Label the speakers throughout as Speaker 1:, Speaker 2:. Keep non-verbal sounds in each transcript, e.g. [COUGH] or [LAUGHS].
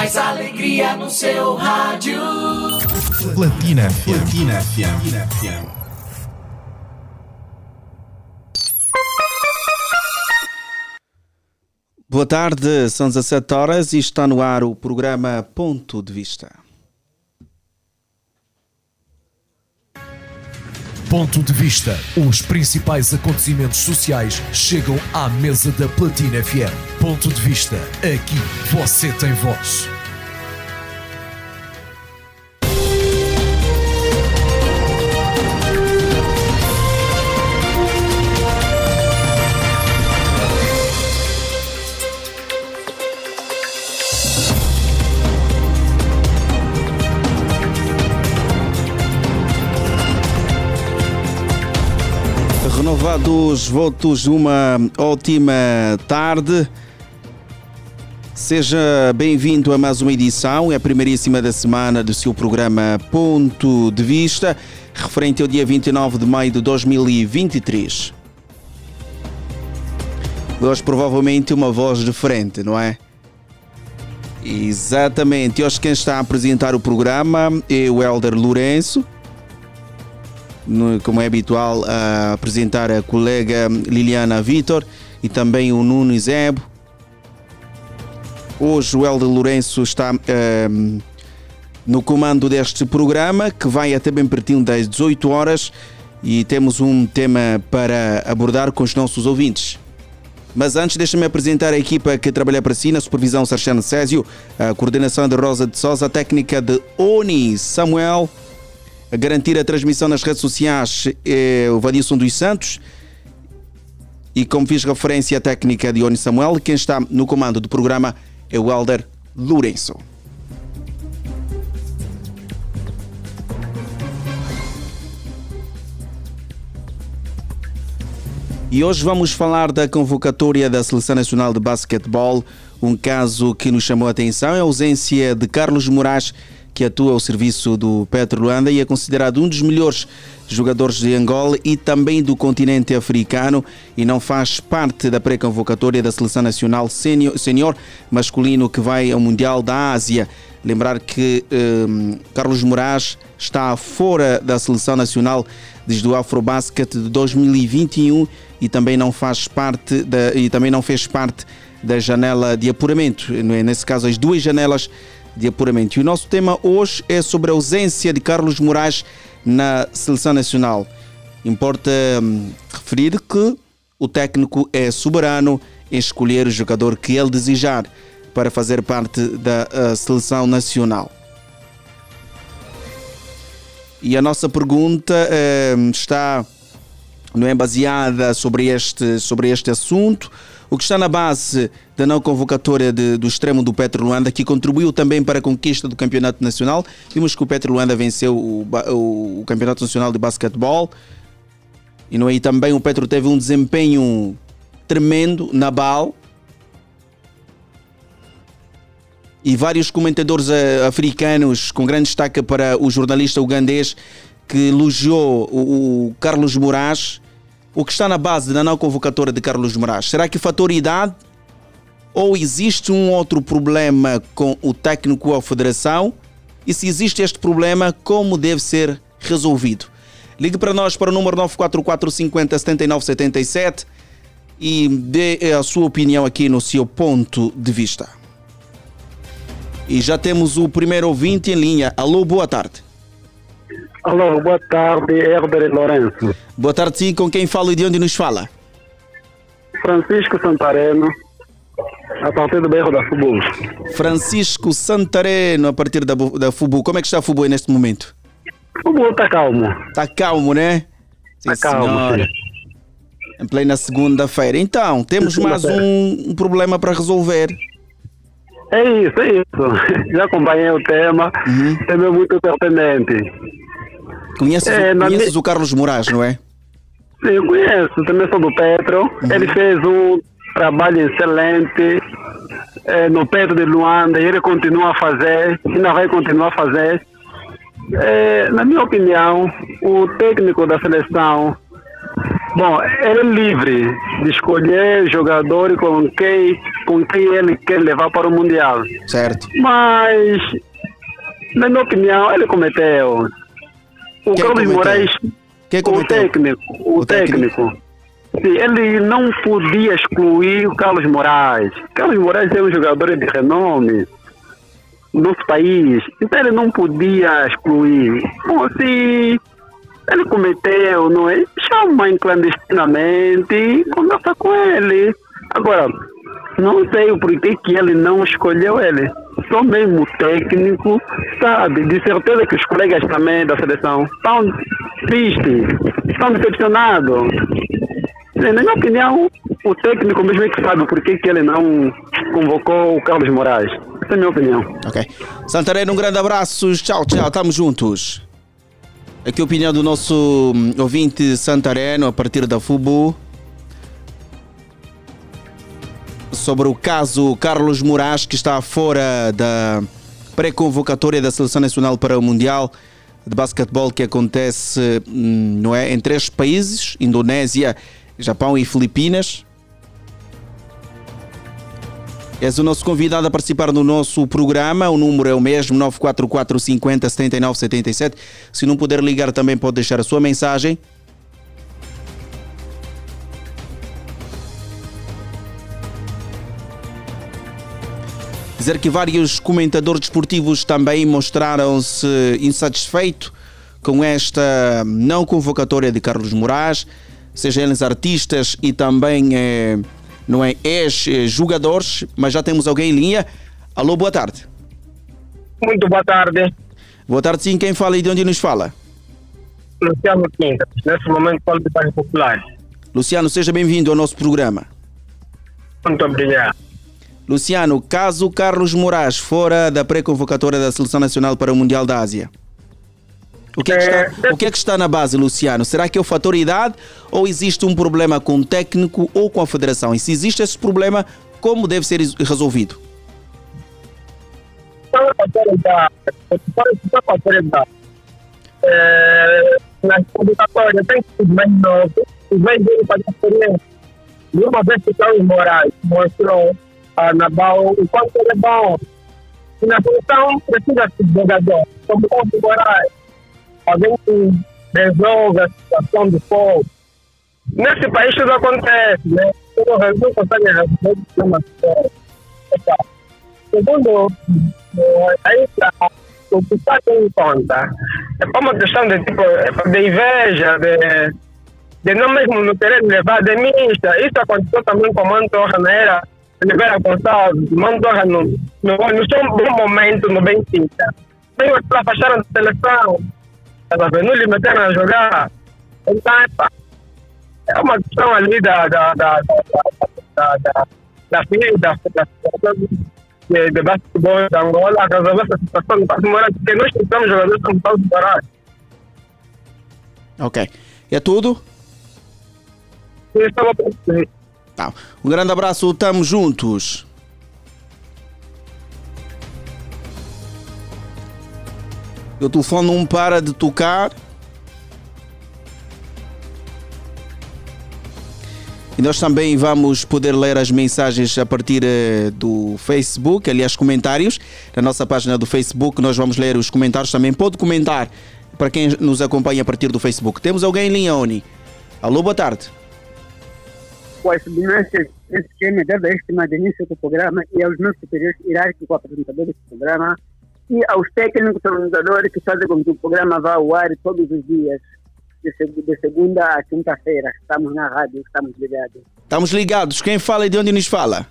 Speaker 1: mais alegria no seu rádio.
Speaker 2: Platina FM. Platina FM.
Speaker 3: Boa tarde, são 17 horas e está no ar o programa Ponto de Vista.
Speaker 4: Ponto de Vista. Os principais acontecimentos sociais chegam à mesa da Platina FM. Ponto de Vista. Aqui você tem voz.
Speaker 3: Renovados votos, uma ótima tarde. Seja bem-vindo a mais uma edição, é a primeiríssima da semana do seu programa Ponto de Vista, referente ao dia 29 de maio de 2023. Hoje, provavelmente, uma voz diferente, não é? Exatamente. Hoje, quem está a apresentar o programa é o Helder Lourenço como é habitual, a apresentar a colega Liliana Vitor e também o Nuno Zebo. Hoje o Helder Lourenço está ehm, no comando deste programa, que vai até bem pertinho das 18 horas e temos um tema para abordar com os nossos ouvintes. Mas antes, deixa-me apresentar a equipa que trabalha para si, na supervisão Sarchano Césio, a coordenação de Rosa de Sousa, a técnica de Oni Samuel, a garantir a transmissão nas redes sociais é o Vadilson dos Santos. E como fiz referência à técnica de Oni Samuel, quem está no comando do programa é o Helder Lourenço. E hoje vamos falar da convocatória da Seleção Nacional de Basquetebol. Um caso que nos chamou a atenção é a ausência de Carlos Moraes que atua ao serviço do Petro Luanda e é considerado um dos melhores jogadores de Angola e também do continente africano e não faz parte da pré-convocatória da Seleção Nacional Sênior masculino que vai ao Mundial da Ásia. Lembrar que um, Carlos Moraes está fora da Seleção Nacional desde o Afrobasket de 2021 e também não faz parte da, e também não fez parte da janela de apuramento. Nesse caso, as duas janelas de apuramento. E o nosso tema hoje é sobre a ausência de Carlos Moraes na seleção nacional. Importa hum, referir que o técnico é soberano em escolher o jogador que ele desejar para fazer parte da uh, seleção nacional. E a nossa pergunta uh, está não é baseada sobre este, sobre este assunto o que está na base da não convocatória de, do extremo do Petro Luanda, que contribuiu também para a conquista do Campeonato Nacional. Vimos que o Petro Luanda venceu o, o, o Campeonato Nacional de Basquetebol. E não? E também o Petro teve um desempenho tremendo na BAL. E vários comentadores uh, africanos, com grande destaque para o jornalista ugandês, que elogiou o, o Carlos Moraes o que está na base da não convocatória de Carlos Moraes? Será que fator idade? Ou existe um outro problema com o técnico ou a federação? E se existe este problema, como deve ser resolvido? Ligue para nós para o número 944 50 79 77 e dê a sua opinião aqui no seu ponto de vista. E já temos o primeiro ouvinte em linha. Alô, boa tarde.
Speaker 5: Alô, boa tarde, Herber Lourenço.
Speaker 3: Boa tarde, sim. Com quem fala e de onde nos fala?
Speaker 5: Francisco Santareno, a partir do bairro da Fubu.
Speaker 3: Francisco Santareno, a partir da, da Fubu. Como é que está a Fubu neste momento?
Speaker 5: Fubu está calmo.
Speaker 3: Está calmo, né?
Speaker 5: Está calmo, sim.
Speaker 3: Em plena segunda-feira. Então, temos mais um, um problema para resolver.
Speaker 5: É isso, é isso. [LAUGHS] Já acompanhei o tema. Uhum. É muito pertinente.
Speaker 3: Conheces, é, conheces o Carlos Moraes, não é?
Speaker 5: Sim, conheço. Também sou do Petro. Uhum. Ele fez um trabalho excelente é, no Petro de Luanda e ele continua a fazer, ainda vai continuar a fazer. É, na minha opinião, o técnico da seleção Bom, ele é livre de escolher jogador com quem, com quem ele quer levar para o Mundial.
Speaker 3: Certo.
Speaker 5: Mas, na minha opinião, ele cometeu. O
Speaker 3: Quem
Speaker 5: Carlos? Moraes,
Speaker 3: Quem
Speaker 5: o técnico, o,
Speaker 3: O técnico.
Speaker 5: técnico. Sim, ele não podia excluir o Carlos Moraes. Carlos Moraes é um jogador de renome no nosso país. Então ele não podia excluir. Bom, se ele cometeu, não é? Chama clandestinamente e conversa com ele. Agora, não sei o porquê que ele não escolheu ele. Só mesmo o técnico, sabe? De certeza que os colegas também da seleção estão tristes, estão decepcionados. Na minha opinião, o técnico mesmo é que sabe por que que ele não convocou o Carlos Moraes. Essa é a minha opinião.
Speaker 3: Ok. Santarém, um grande abraço. Tchau, tchau. Estamos juntos. Aqui a opinião do nosso hum, ouvinte santareno a partir da FUBU sobre o caso Carlos Moraes que está fora da pré-convocatória da Seleção Nacional para o Mundial de Basquetebol que acontece hum, não é, em três países, Indonésia, Japão e Filipinas. És o nosso convidado a participar no nosso programa. O número é o mesmo, 944 50 79 77. Se não puder ligar, também pode deixar a sua mensagem. Dizer que vários comentadores desportivos também mostraram-se insatisfeitos com esta não convocatória de Carlos Moraes, seja eles artistas e também eh, não é, ex-jogadores, mas já temos alguém em linha. Alô, boa tarde.
Speaker 6: Muito boa tarde,
Speaker 3: Boa tarde, sim. Quem fala e de onde nos fala?
Speaker 6: Luciano Quintas. Nesse momento, falo de Bairro Popular.
Speaker 3: Luciano, seja bem-vindo ao nosso programa.
Speaker 6: Muito obrigado.
Speaker 3: Luciano, caso Carlos Moraes fora da pré-convocatória da Seleção Nacional para o Mundial da Ásia, o que, é que está, o que é que está na base, Luciano? Será que é o fator idade ou existe um problema com o técnico ou com a federação? E se existe esse problema, como deve ser resolvido?
Speaker 6: É autoridade? Qual é a autoridade? É, na convocatória tem que ser mais novo, e vem dele para a experiência. E uma vez que o Carlos Moraes mostrou a Nabal o quanto ele é bom, e na seleção precisa de jogador, como o Moraes. Alguém que resolve a situação do povo. Nesse país tudo acontece, né? Tudo não consegue resolver o problema. Segundo, eh, aí pra- o que está em conta é uma questão de tipo eh, de inveja, de, de não mesmo não querer levar de mista. Isso aconteceu também com o Mantorra na era Oliveira Gonçalves. Mantorra no, no, no seu bom momento no Benfica. Veio para fechar a seleção. Veio, não lhe meteram a jogar. Então, é uma questão ali da da da da da da da da da de, de basquetebol da Angola resolver essa situação do Carlos Moraes, porque nós precisamos jogadores como Carlos Moraes.
Speaker 3: Ok. É tudo?
Speaker 6: E estava
Speaker 3: Tá. Um grande abraço, estamos juntos. O telefone não para de tocar. E nós também vamos poder ler as mensagens a partir eh, do Facebook, aliás, comentários. Na nossa página do Facebook, nós vamos ler os comentários também. Pode comentar para quem nos acompanha a partir do Facebook. Temos alguém em linha, Oni. Alô, boa tarde.
Speaker 7: Pois, nesse, nesse esquema, desde a estima de início do programa e aos meus superiores hierárquicos apresentadores do programa e aos técnicos organizadores que fazem com que o programa vá ao ar todos os dias, de, seg- de segunda a quinta-feira. Estamos na rádio, estamos ligados.
Speaker 3: Estamos ligados. Quem fala e de onde nos fala?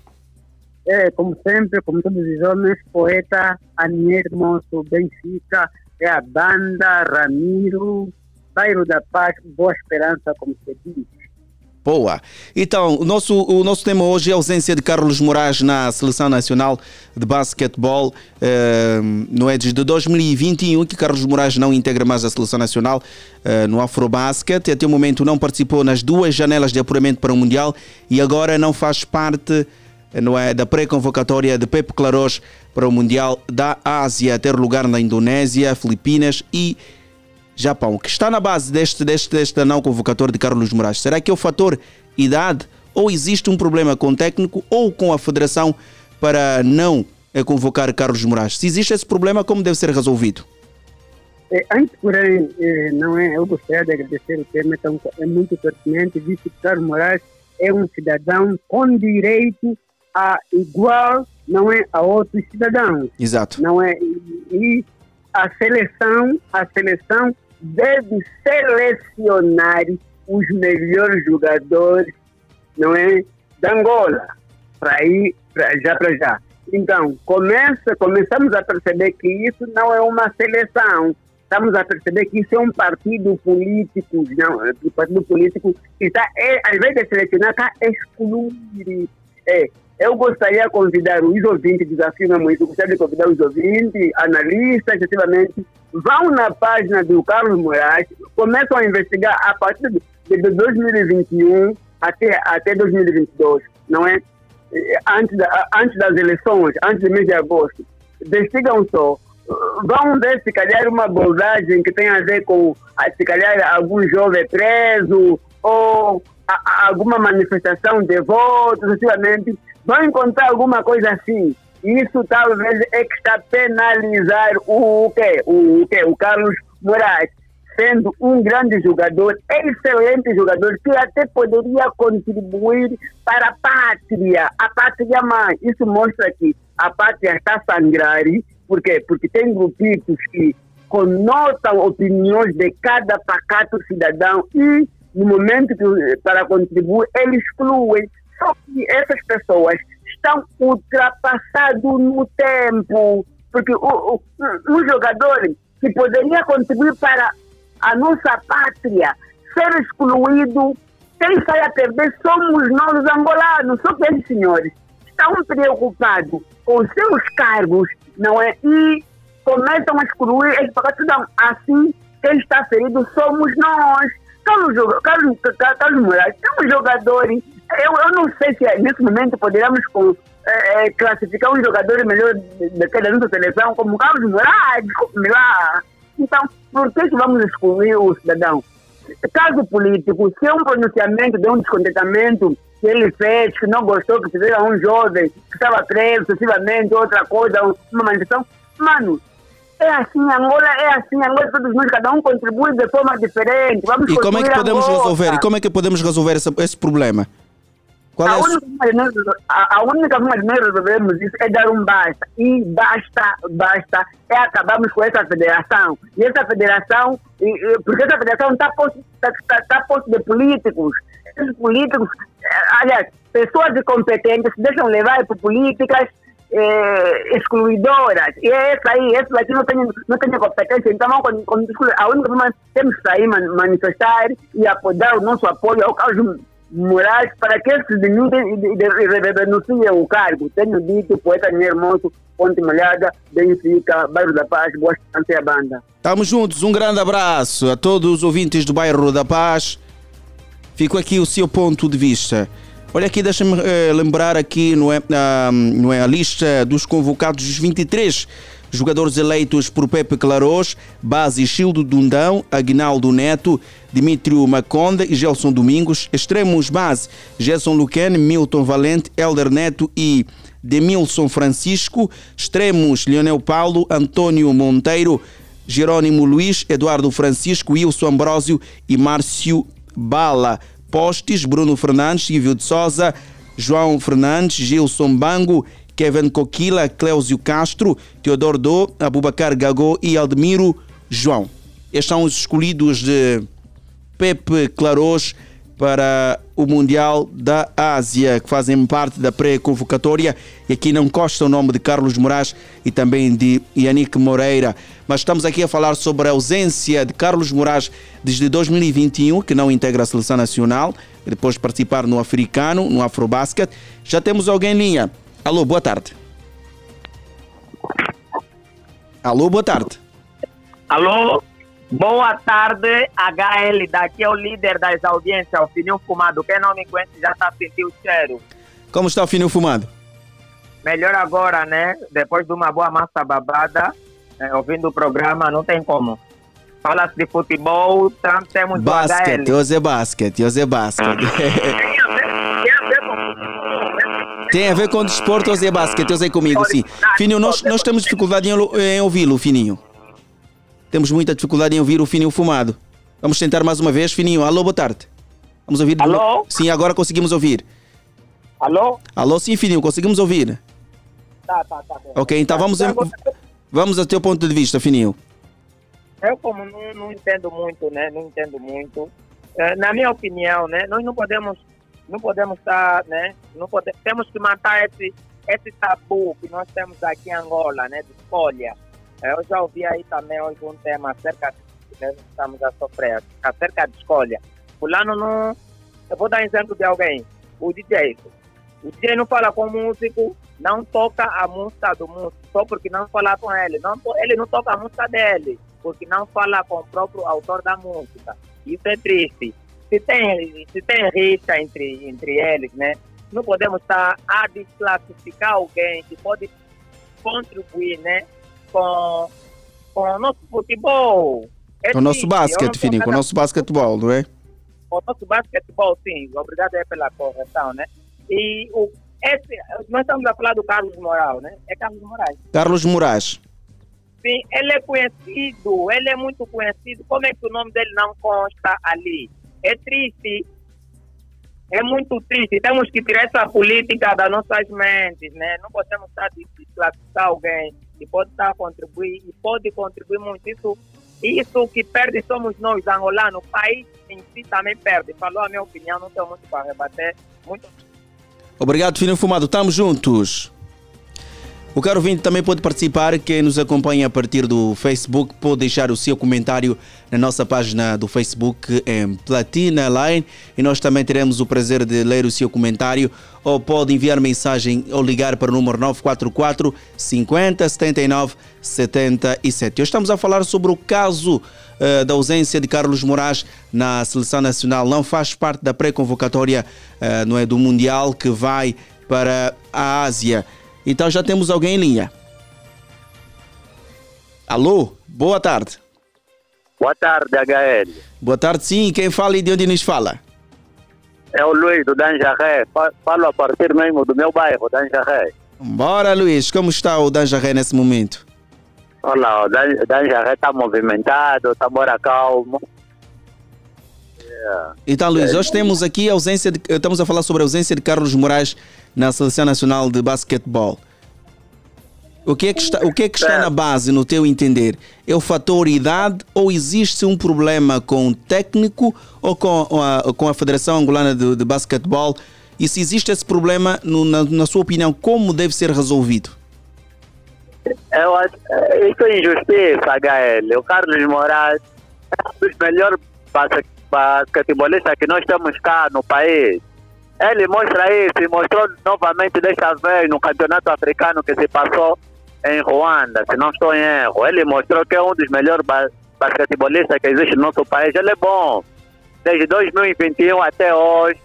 Speaker 7: É, como sempre, como todos os homens, poeta, Anier Moço, Benfica, é a banda, Ramiro, Bairro da Paz, Boa Esperança, como se diz.
Speaker 3: Então, o nosso, o nosso tema hoje é a ausência de Carlos Moraes na Seleção Nacional de Basquetebol. Eh, não é desde 2021 que Carlos Moraes não integra mais a Seleção Nacional eh, no Afrobasket. Até o momento não participou nas duas janelas de apuramento para o Mundial e agora não faz parte eh, não é, da pré-convocatória de Pepe Claros para o Mundial da Ásia, ter lugar na Indonésia, Filipinas e Japão. Que está na base deste, deste, desta não convocatória de Carlos Moraes? Será que é o fator idade ou existe um problema com o técnico ou com a federação para não eh, convocar Carlos Moraes? Se existe esse problema, como deve ser resolvido?
Speaker 7: É, antes, porém, é, não é, eu gostaria de agradecer o tema, então, é muito pertinente, visto que Carlos Moraes é um cidadão com direito a igual, não é, a outros cidadãos.
Speaker 3: Exato.
Speaker 7: Não é, e, e a seleção, a seleção deve selecionar os melhores jogadores, não é, da Angola, para ir pra, já para já. Então, começa, começamos a perceber que isso não é uma seleção, estamos a perceber que isso é um partido político, não, um partido político que está, é, ao invés de selecionar, está a excluir. É, eu gostaria de convidar os ouvintes, desafio mesmo isso, gostaria de convidar os ouvintes, analistas, efetivamente, vão na página do Carlos Moraes, começam a investigar a partir de, de 2021 até, até 2022, não é? Antes, da, antes das eleições, antes do mês de agosto. Investigam só. Vamos ver se calhar uma abordagem que tem a ver com se calhar algum jovem preso ou a, a, alguma manifestação de votos, sucessivamente, vão encontrar alguma coisa assim. Isso talvez é que está a penalizar o, o quê? O, o quê? O Carlos Moraes, sendo um grande jogador, excelente jogador, que até poderia contribuir para a pátria, a pátria mãe. Isso mostra que a pátria está a sangrar por quê? Porque tem grupitos que conotam opiniões de cada pacato cidadão e, no momento que, para contribuir, eles excluem. Só que essas pessoas estão ultrapassados no tempo. Porque o, o, um jogador que poderia contribuir para a nossa pátria ser excluído, quem sai a perder somos nós, os angolanos. Só que esses senhores estão preocupados com seus cargos não é? E começam a excluir eles tudo assim, quem está ferido somos nós. Carlos, Carlos, Carlos Moraes, temos jogadores, eu, eu não sei se nesse momento poderíamos com, é, é, classificar um jogador melhor daquela nossa seleção como Carlos Moraes, lá. Então, por que, vamos excluir o cidadão? Caso político, se é um pronunciamento de um descontentamento que ele fez, que não gostou, que fizeram um jovem que estava preso, sucessivamente, outra coisa, uma manifestação. Mano, é assim, Angola é assim, Angola todos nós, cada um contribui de forma diferente. Vamos
Speaker 3: e como é que podemos resolver? E como é que podemos resolver esse, esse problema?
Speaker 7: Qual a, é única a, a única forma de nós resolvermos isso é dar um basta. E basta, basta, é acabarmos com essa federação. E essa federação, e, e, porque essa federação está posto, tá, tá, tá posto de políticos. Esses políticos, eh, aliás, pessoas incompetentes se deixam levar por políticas eh, excluidoras. E é essa aí, essa daqui não tem, não tem competência. Então, quando, quando, a única forma temos que sair manifestar e apoiar o nosso apoio ao caso Moraes para que se e renunciem o cargo. Tenho dito, poeta Minha Hermoso, Ponte Malhada, Benfica, Bairro da Paz, gosto de a banda.
Speaker 3: Estamos juntos, um grande abraço a todos os ouvintes do Bairro da Paz. Fico aqui o seu ponto de vista. Olha aqui, deixa-me eh, lembrar aqui, não é, ah, não é a lista dos convocados dos 23 Jogadores eleitos por Pepe Claros, base Childo Dundão, Aguinaldo Neto, Dimitrio Maconda e Gelson Domingos. Extremos base Gerson Luquen, Milton Valente, Elder Neto e Demilson Francisco. Extremos Leonel Paulo, Antônio Monteiro, Jerônimo Luiz, Eduardo Francisco, Wilson Ambrósio e Márcio Bala. Postes, Bruno Fernandes, Silvio de Souza, João Fernandes, Gilson Bango Kevin Coquila, Cléusio Castro, Teodoro Do, Abubacar Gagô e Aldemiro João. Estes são os escolhidos de Pepe Claros para o Mundial da Ásia, que fazem parte da pré-convocatória. E aqui não consta o nome de Carlos Moraes e também de Yannick Moreira. Mas estamos aqui a falar sobre a ausência de Carlos Moraes desde 2021, que não integra a seleção nacional, depois de participar no africano, no Afrobasket. Já temos alguém em linha. Alô, boa tarde. Alô, boa tarde.
Speaker 8: Alô, boa tarde, HL. Daqui é o líder das audiências, o Fininho Fumado. Quem não me conhece já está sentindo o cheiro.
Speaker 3: Como está o Fininho Fumado?
Speaker 8: Melhor agora, né? Depois de uma boa massa babada, é, ouvindo o programa, não tem como. fala-se de futebol, tam- temos
Speaker 3: Basquete,
Speaker 8: o HL.
Speaker 3: hoje é basquete, hoje é basquete. [LAUGHS] Tem a ver com desporto, hoje é basquete, hoje é comigo, sim. Fininho, nós, nós temos dificuldade em, em ouvi-lo, Fininho. Temos muita dificuldade em ouvir o Fininho fumado. Vamos tentar mais uma vez, Fininho. Alô, boa tarde. Vamos ouvir. de
Speaker 8: Alô?
Speaker 3: Sim, agora conseguimos ouvir.
Speaker 8: Alô?
Speaker 3: Alô, sim, Fininho, conseguimos ouvir.
Speaker 8: Tá, tá, tá bom.
Speaker 3: Ok, então vamos, em- vamos ao teu ponto de vista, Fininho.
Speaker 8: Eu como não, não entendo muito, né? Não entendo muito. Eh, na minha opinião, né? Nós não podemos, não podemos estar, né? Não pode, temos que matar esse, esse tabu que nós temos aqui em Angola, né? De escolha. Eh, Eu já ouvi aí também hoje um tema acerca de nós estamos a sofrer, acerca de escolha. Fulano não... Eu vou dar exemplo de alguém. O DJ. O DJ não fala com o músico, não toca a música do músico, só porque não fala com ele. Não, ele não toca a música dele, porque não fala com o próprio autor da música. Isso é triste. Se tem, se tem rixa entre, entre eles, né? Não podemos estar a desclassificar alguém que pode contribuir, né? Com, com o nosso futebol. É
Speaker 3: Com o nosso basquete, Fininho, com o nosso basquetebol, não é?
Speaker 8: o nosso basquetebol, sim. Obrigado aí pela correção, né? E o, esse, nós estamos a falar do Carlos Moral, né? É Carlos Moraes.
Speaker 3: Carlos Moraes.
Speaker 8: Sim, ele é conhecido, ele é muito conhecido. Como é que o nome dele não consta ali? É triste. É muito triste. Temos que tirar essa política das nossas mentes, né? Não podemos estar de desclassificar alguém que pode estar a contribuir e pode contribuir muito. Isso, isso que perde somos nós, angolanos. O país em si também perde. Falou a minha opinião, não tenho muito para rebater. Muito
Speaker 3: Obrigado, Fininho Fumado. Estamos juntos. O caro ouvinte também pode participar. Quem nos acompanha a partir do Facebook pode deixar o seu comentário na nossa página do Facebook em Platina Line e nós também teremos o prazer de ler o seu comentário ou pode enviar mensagem ou ligar para o número 944 50 79 77. Hoje estamos a falar sobre o caso eh, da ausência de Carlos Moraes na seleção nacional. Não faz parte da pré-convocatória eh, não é, do Mundial que vai para a Ásia. Então já temos alguém em linha. Alô, boa tarde.
Speaker 9: Boa tarde, HL.
Speaker 3: Boa tarde, sim. Quem fala e de onde nos fala?
Speaker 9: É o Luiz do Danjaré. Fa- Falo a partir mesmo do meu bairro, Danjaré.
Speaker 3: Bora, Luiz. Como está o Danjaré nesse momento?
Speaker 9: Olha, o Dan- Danjaré está movimentado, está mora calmo.
Speaker 3: Então, Luiz, hoje temos aqui a ausência de, estamos a falar sobre a ausência de Carlos Moraes na Seleção Nacional de Basquetebol. O que é que está, o que é que está na base, no teu entender? É o fator idade ou existe um problema com o técnico ou com a, com a Federação Angolana de, de Basquetebol? E se existe esse problema, no- na, na sua opinião, como deve ser resolvido?
Speaker 9: Eu acho, é, isso é injustiça, HL. O Carlos Moraes é um dos melhores basque- basquetebolistas que nós temos cá no país. Ele mostra isso mostrou novamente desta vez no campeonato africano que se passou em Ruanda, se não estou em erro. Ele mostrou que é um dos melhores ba basquetebolistas que existe no nosso país. Ele é bom. Desde 2021 até hoje,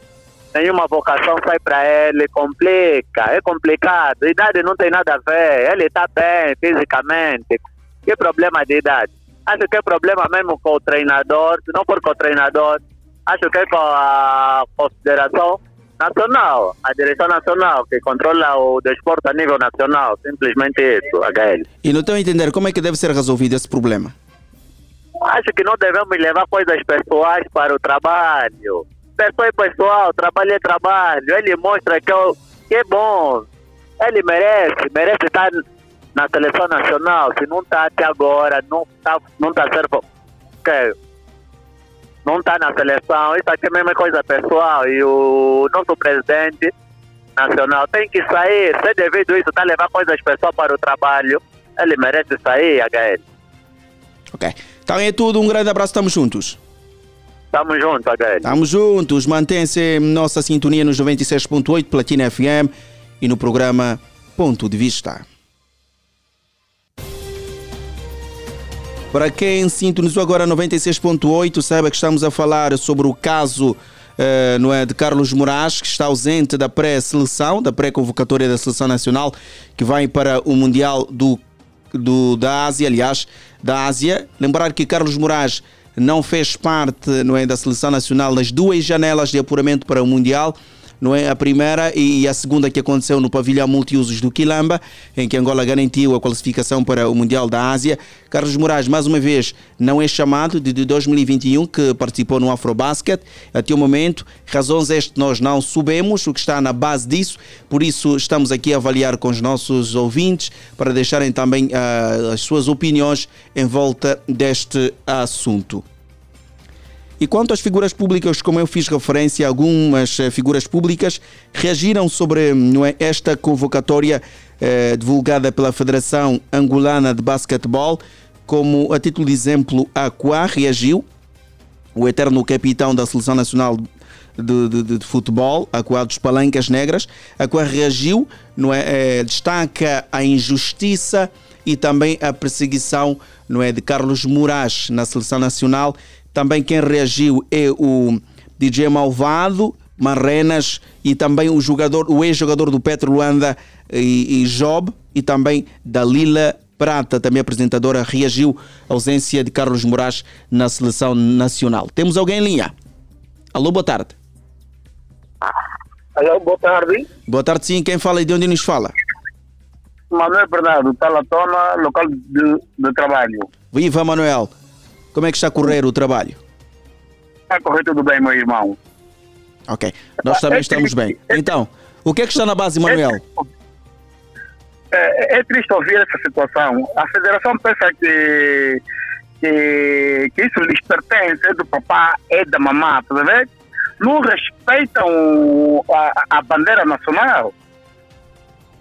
Speaker 9: nenhuma vocação sai para ele. Complica, é complicado. Idade não tem nada a ver. Ele está bem fisicamente. Que problema de idade? Acho que é problema mesmo com o treinador. Se não for com o treinador, acho que é com a Confederação Nacional, a direção nacional, que controla o desporto a nível nacional. Simplesmente isso, HL.
Speaker 3: E no teu entender, como é que deve ser resolvido esse problema?
Speaker 9: Acho que não devemos levar coisas pessoais para o trabalho. Pessoa é pessoal, trabalho é trabalho. Ele mostra que, é- que é bom. Ele merece, merece estar na seleção nacional. Se não está até agora, não está não tá certo. Que não está na seleção. Isso aqui mesmo é coisa pessoal. E o nosso presidente nacional tem que sair. Se devido isso, está a levar coisas pessoais para o trabalho. Ele merece sair, HL.
Speaker 3: Ok. Então é tudo. Um grande abraço. Estamos juntos.
Speaker 9: Tamo junto, HL.
Speaker 3: Estamos juntos. Mantém-se nossa sintonia nos 96.8 Platina FM e no programa Ponto de Vista. Para quem sintonizou agora 96.8, saiba que estamos a falar sobre o caso eh, não é, de Carlos Moraes, que está ausente da pré-seleção, da pré-convocatória da Seleção Nacional, que vai para o Mundial do do, da Ásia, aliás, da Ásia. Lembrar que Carlos Moraes não fez parte não é, da seleção nacional nas duas janelas de apuramento para o Mundial não é? A primeira e a segunda que aconteceu no pavilhão multiusos do Quilamba, em que Angola garantiu a qualificação para o Mundial da Ásia. Carlos Moraes, mais uma vez, não é chamado de 2021, que participou no Afrobasket. Até o momento, razões este nós não sabemos, o que está na base disso, por isso estamos aqui a avaliar com os nossos ouvintes para deixarem também uh, as suas opiniões em volta deste assunto. E quanto às figuras públicas, como eu fiz referência, algumas eh, figuras públicas reagiram sobre é, esta convocatória eh, divulgada pela Federação Angolana de Basquetebol. Como a título de exemplo, a Aquá reagiu, o eterno capitão da Seleção Nacional de, de, de futebol, Aquá dos Palancas Negras. Aquá reagiu, não é, é, destaca a injustiça e também a perseguição não é, de Carlos Moraes na Seleção Nacional também quem reagiu é o DJ Malvado, Marrenas e também o jogador, o ex-jogador do Petro Luanda e, e Job e também Dalila Prata, também apresentadora, reagiu à ausência de Carlos Moraes na seleção nacional. Temos alguém em linha? Alô, boa tarde.
Speaker 10: Alô, boa tarde.
Speaker 3: Boa tarde, sim. Quem fala e de onde nos fala?
Speaker 10: Manuel Bernardo, Talatona, local de, de trabalho.
Speaker 3: Viva, Manuel. Como é que está a correr o trabalho?
Speaker 10: Está a correr tudo bem, meu irmão.
Speaker 3: Ok, nós também estamos bem. Então, o que é que está na base, Manuel?
Speaker 10: É, é triste ouvir essa situação. A federação pensa que, que, que isso lhes pertence, é do papá, é da mamá, tá vendo? Não respeitam a, a bandeira nacional.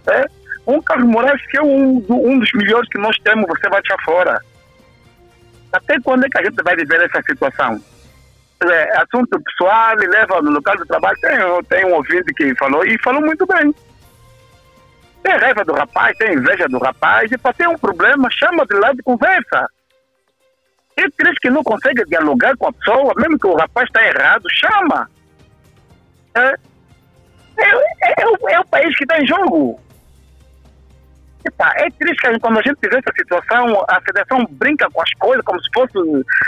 Speaker 10: É? Um Carlos Moraes que é um, um dos melhores que nós temos, você vai deixar fora. Até quando é que a gente vai viver essa situação? É, assunto pessoal, leva no local de trabalho. Tem, tem um ouvinte que falou, e falou muito bem. Tem raiva do rapaz, tem inveja do rapaz, e para ter um problema, chama de lado e conversa. E triste que não consegue dialogar com a pessoa, mesmo que o rapaz está errado, chama. É, é, é, é, o, é o país que está em jogo. Epa, é triste que quando a gente vê essa situação, a federação brinca com as coisas como se fosse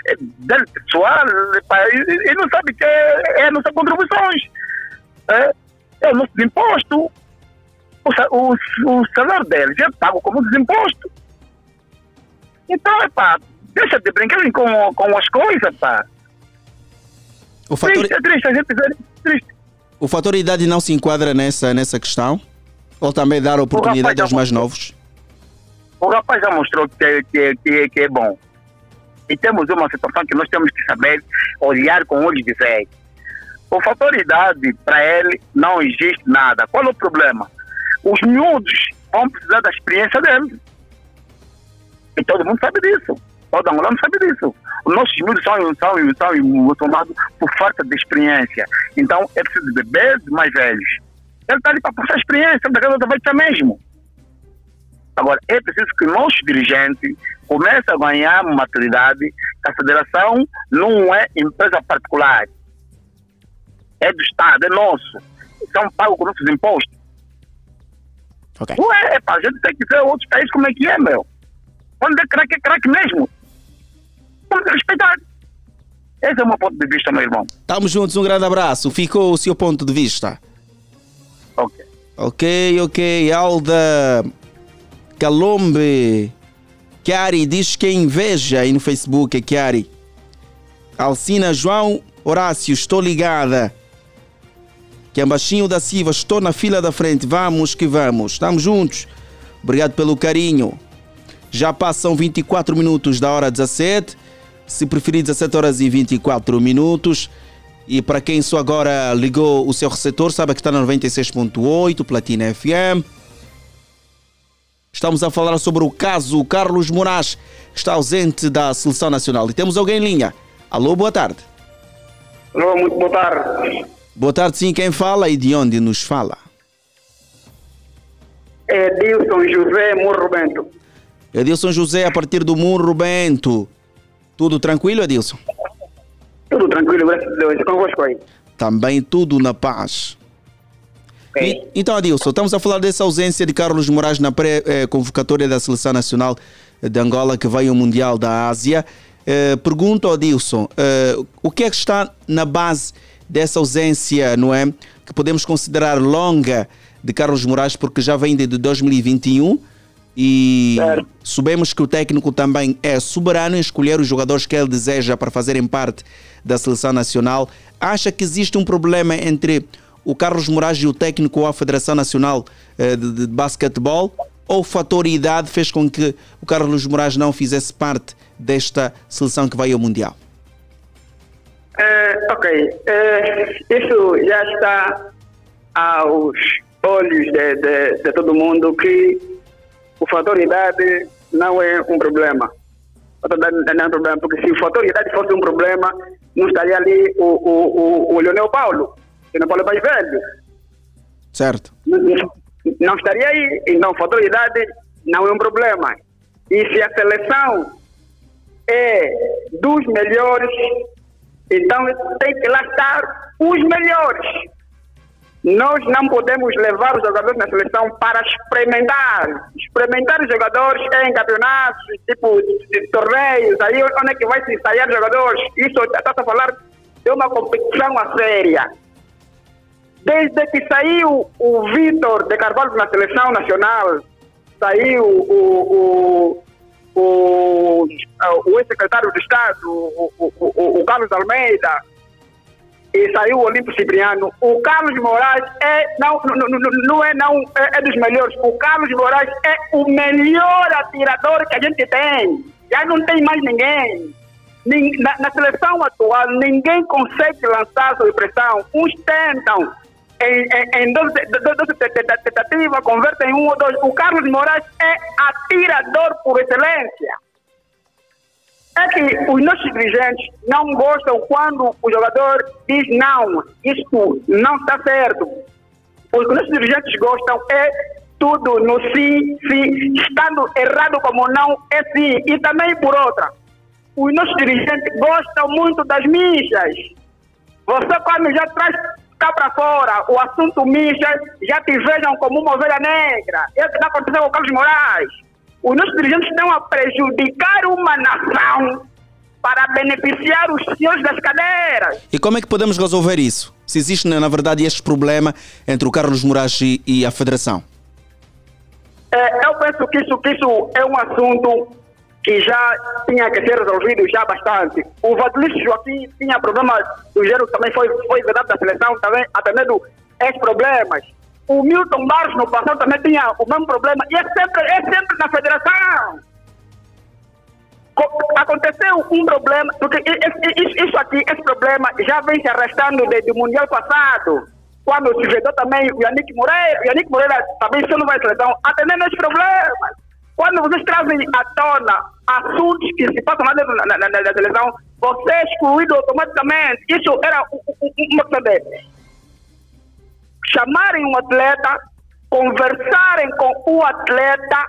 Speaker 10: é, dele pessoal epa, e, e, não sabe que é, é a nossa contribuições. É, é o nosso imposto. O, o, o salário deles é pago como desimposto. Então, epá, deixa de brincar com, com as coisas, pá.
Speaker 3: O fator...
Speaker 10: Triste, é triste, a gente vê triste.
Speaker 3: O fator idade não se enquadra nessa, nessa questão? Ou também dar oportunidade aos mais novos?
Speaker 10: O rapaz já mostrou que, que, que, que é bom. E temos uma situação que nós temos que saber olhar com olhos de fé. O fator idade, para ele, não existe nada. Qual é o problema? Os miúdos vão precisar da experiência dele. E todo mundo sabe disso. Todo angolano sabe disso. Os nossos miúdos são, são, são tomados por falta de experiência. Então, é preciso de bebês mais velhos. Ele está ali para passar experiência, ele da casa vai estar mesmo. Agora, é preciso que nossos dirigentes comecem a ganhar maturidade que a federação não é empresa particular. É do Estado, é nosso. São pagos com nossos impostos.
Speaker 3: Okay.
Speaker 10: Não é, é para a gente tem que ver outros países como é que é, meu. Quando é craque, é craque mesmo. Vamos respeitar. Esse é o meu ponto de vista, meu irmão.
Speaker 3: Estamos juntos, um grande abraço. Ficou o seu ponto de vista.
Speaker 10: Ok.
Speaker 3: Ok, ok. Alda Calombe. Chiari diz que inveja aí no Facebook, é Chiari. Alcina João Horácio, estou ligada. Que Baixinho da Silva, estou na fila da frente. Vamos que vamos. Estamos juntos. Obrigado pelo carinho. Já passam 24 minutos da hora 17. Se preferir, 17 horas e 24 minutos. E para quem só agora ligou o seu receptor, sabe que está na 96.8, Platina FM. Estamos a falar sobre o caso Carlos Moraes, que está ausente da seleção nacional. E temos alguém em linha. Alô, boa tarde.
Speaker 10: Alô, muito boa tarde.
Speaker 3: Boa tarde, sim. Quem fala e de onde nos fala?
Speaker 10: É Edilson José Morro Bento.
Speaker 3: Edilson José, a partir do Morro Bento. Tudo tranquilo, Edilson?
Speaker 10: Tudo tranquilo, graças a Deus. Convosco aí.
Speaker 3: Também tudo na paz. E, então, Adilson, estamos a falar dessa ausência de Carlos Moraes na pré-convocatória da Seleção Nacional de Angola que veio ao Mundial da Ásia. Eh, pergunto Adilson, eh, o que é que está na base dessa ausência, não é? Que podemos considerar longa de Carlos Moraes, porque já vem de 2021 e sabemos que o técnico também é soberano em escolher os jogadores que ele deseja para fazerem parte da seleção nacional. Acha que existe um problema entre o Carlos Moraes e o técnico ou a Federação Nacional eh, de, de Basquetebol? Ou o fator idade fez com que o Carlos Moraes não fizesse parte desta seleção que vai ao Mundial?
Speaker 11: É, ok. É, isso já está aos olhos de, de, de todo mundo que o fator idade não é um problema. O fator idade não é um problema, porque se o fator idade fosse um problema, não estaria ali o, o, o, o Leonel Paulo. Leonel Paulo é mais velho.
Speaker 3: Certo?
Speaker 11: Não, não estaria aí. Então, o fator idade não é um problema. E se a seleção é dos melhores, então tem que lá estar os melhores. Nós não podemos levar os jogadores na seleção para experimentar. Experimentar os jogadores em campeonatos, tipo de, torneios, aí onde é que vai se ensaiar jogadores. Isso está a falar de uma competição a séria. Desde que saiu o Vitor de Carvalho na seleção nacional, saiu o, o, o, o ex-secretário de Estado, o, o, o, o Carlos Almeida, e saiu o Olímpio Cipriano. O Carlos Moraes é não, não, não, não é não é, é dos melhores. O Carlos Moraes é o melhor atirador que a gente tem. Já não tem mais ninguém. Nin- Na, na seleção atual, ninguém consegue lançar sob pressão. Uns tentam. Em, em, em 12, 12 tentativas, convertem em um ou dois. O Carlos Moraes é atirador por excelência. É que os nossos dirigentes não gostam quando o jogador diz não, isto não está certo. Os nossos dirigentes gostam é tudo no sim, sim, estando errado como não, é sim. E também por outra, os nossos dirigentes gostam muito das mixas. Você quando já traz cá para fora o assunto micha, já te vejam como uma ovelha negra. É o que está acontecendo com o Carlos Moraes. Os nossos dirigentes estão a prejudicar uma nação para beneficiar os senhores das cadeiras.
Speaker 3: E como é que podemos resolver isso? Se existe, na verdade, este problema entre o Carlos Moraes e, a Federação?
Speaker 11: É, eu penso que isso, que isso é um assunto que já tinha que ser resolvido já bastante. O Vadilício Joaquim tinha problemas do gênero, também foi, foi vedado da seleção, também atendendo esses problemas. O Milton Barros no passado também tinha o mesmo problema e é sempre, é sempre na federação. Co- Aconteceu um problema, porque isso aqui, esse problema já vem se arrastando desde o Mundial passado, quando se vedou também o Yannick Moreira, o Yannick Moreira também se não vai seleção, atendendo esses problemas. Quando vocês trazem à tona assuntos que se passam lá dentro na seleção, você é excluído automaticamente. Isso era uma de chamarem um atleta, conversarem com o atleta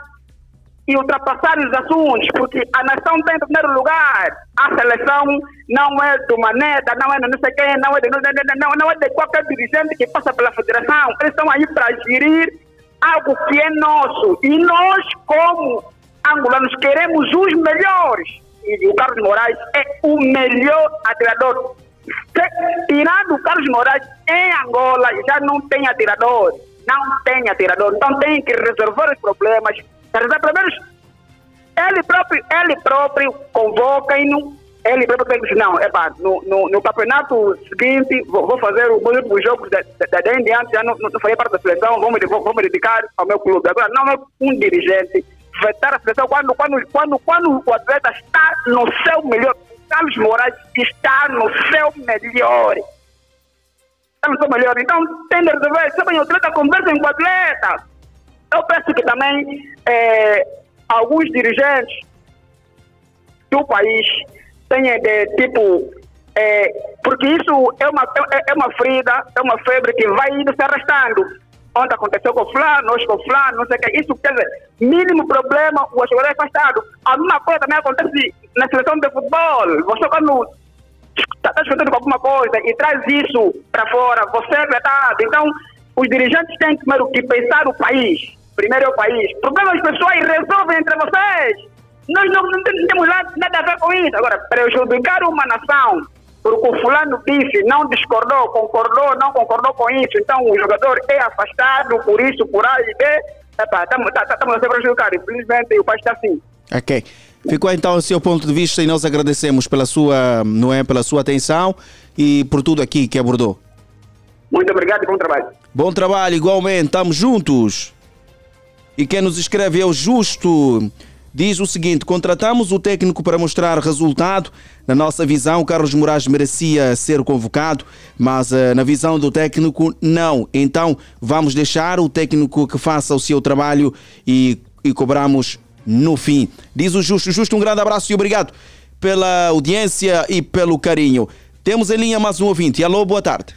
Speaker 11: e ultrapassarem os assuntos, porque a nação tem em primeiro lugar. A seleção não é do Maneta, não é de não sei quem, não é de, não, não, não é de qualquer dirigente que passa pela federação. Eles estão aí para gerir algo que é nosso. E nós, como angolanos, queremos os melhores. E o Carlos Moraes é o melhor atirador. Tirando Carlos Moraes, em Angola já não tem atirador. Não tem atirador. Então tem que resolver os problemas. Resolver problemas. Ele próprio, ele próprio convoca-no. Ele próprio tem que dizer, não, epa, no, no, no campeonato seguinte, vou, vou fazer o dos jogos da da- daí em já não, não farei parte da seleção, vou me, vou, vou me dedicar ao meu clube. Agora, não é um dirigente vetar a seleção quando, quando, quando, quando o atleta está no seu melhor. Carlos Moraes está no seu melhor. Está no seu melhor. Então, tem de resolver. Sabem, o atleta conversem com o atleta. Eu penso que também eh, alguns dirigentes do país têm de, tipo, eh, porque isso é uma, é, é uma ferida, é uma febre que vai indo se arrastando. Ontem aconteceu com fulano, hoje com fulano, não sei o que. Isso quer dizer, mínimo problema, o jogador é afastado. A mesma coisa também acontece na seleção de futebol. Você quando está tá discutindo com alguma coisa e traz isso para fora, você é vetado. Então,
Speaker 7: Os dirigentes têm primeiro, que pensar o país. Primeiro é o país. Problemas pessoais resolvem entre vocês. Nós não, não temos nada a ver com isso. Agora, prejudicar uma nação porque o fulano disse, não discordou, concordou, não concordou com isso, então o jogador é afastado por isso, por A e B, estamos tá, tá, a ser prejudicados. Infelizmente o país está assim.
Speaker 3: Ok. Ficou então o seu ponto de vista e nós agradecemos pela sua, não é, pela sua atenção e por tudo aqui que abordou.
Speaker 7: Muito obrigado e bom trabalho.
Speaker 3: Bom trabalho, igualmente. Estamos juntos. E quem nos escreve é o Justo diz o seguinte: contratamos o técnico para mostrar resultado. Na nossa visão, Carlos Moraes merecia ser convocado, mas uh, na visão do técnico, não. Então, vamos deixar o técnico que faça o seu trabalho e, e cobramos no fim. Diz o Justo. Justo, um grande abraço e obrigado pela audiência e pelo carinho. Temos em linha mais um ouvinte. Alô, boa tarde.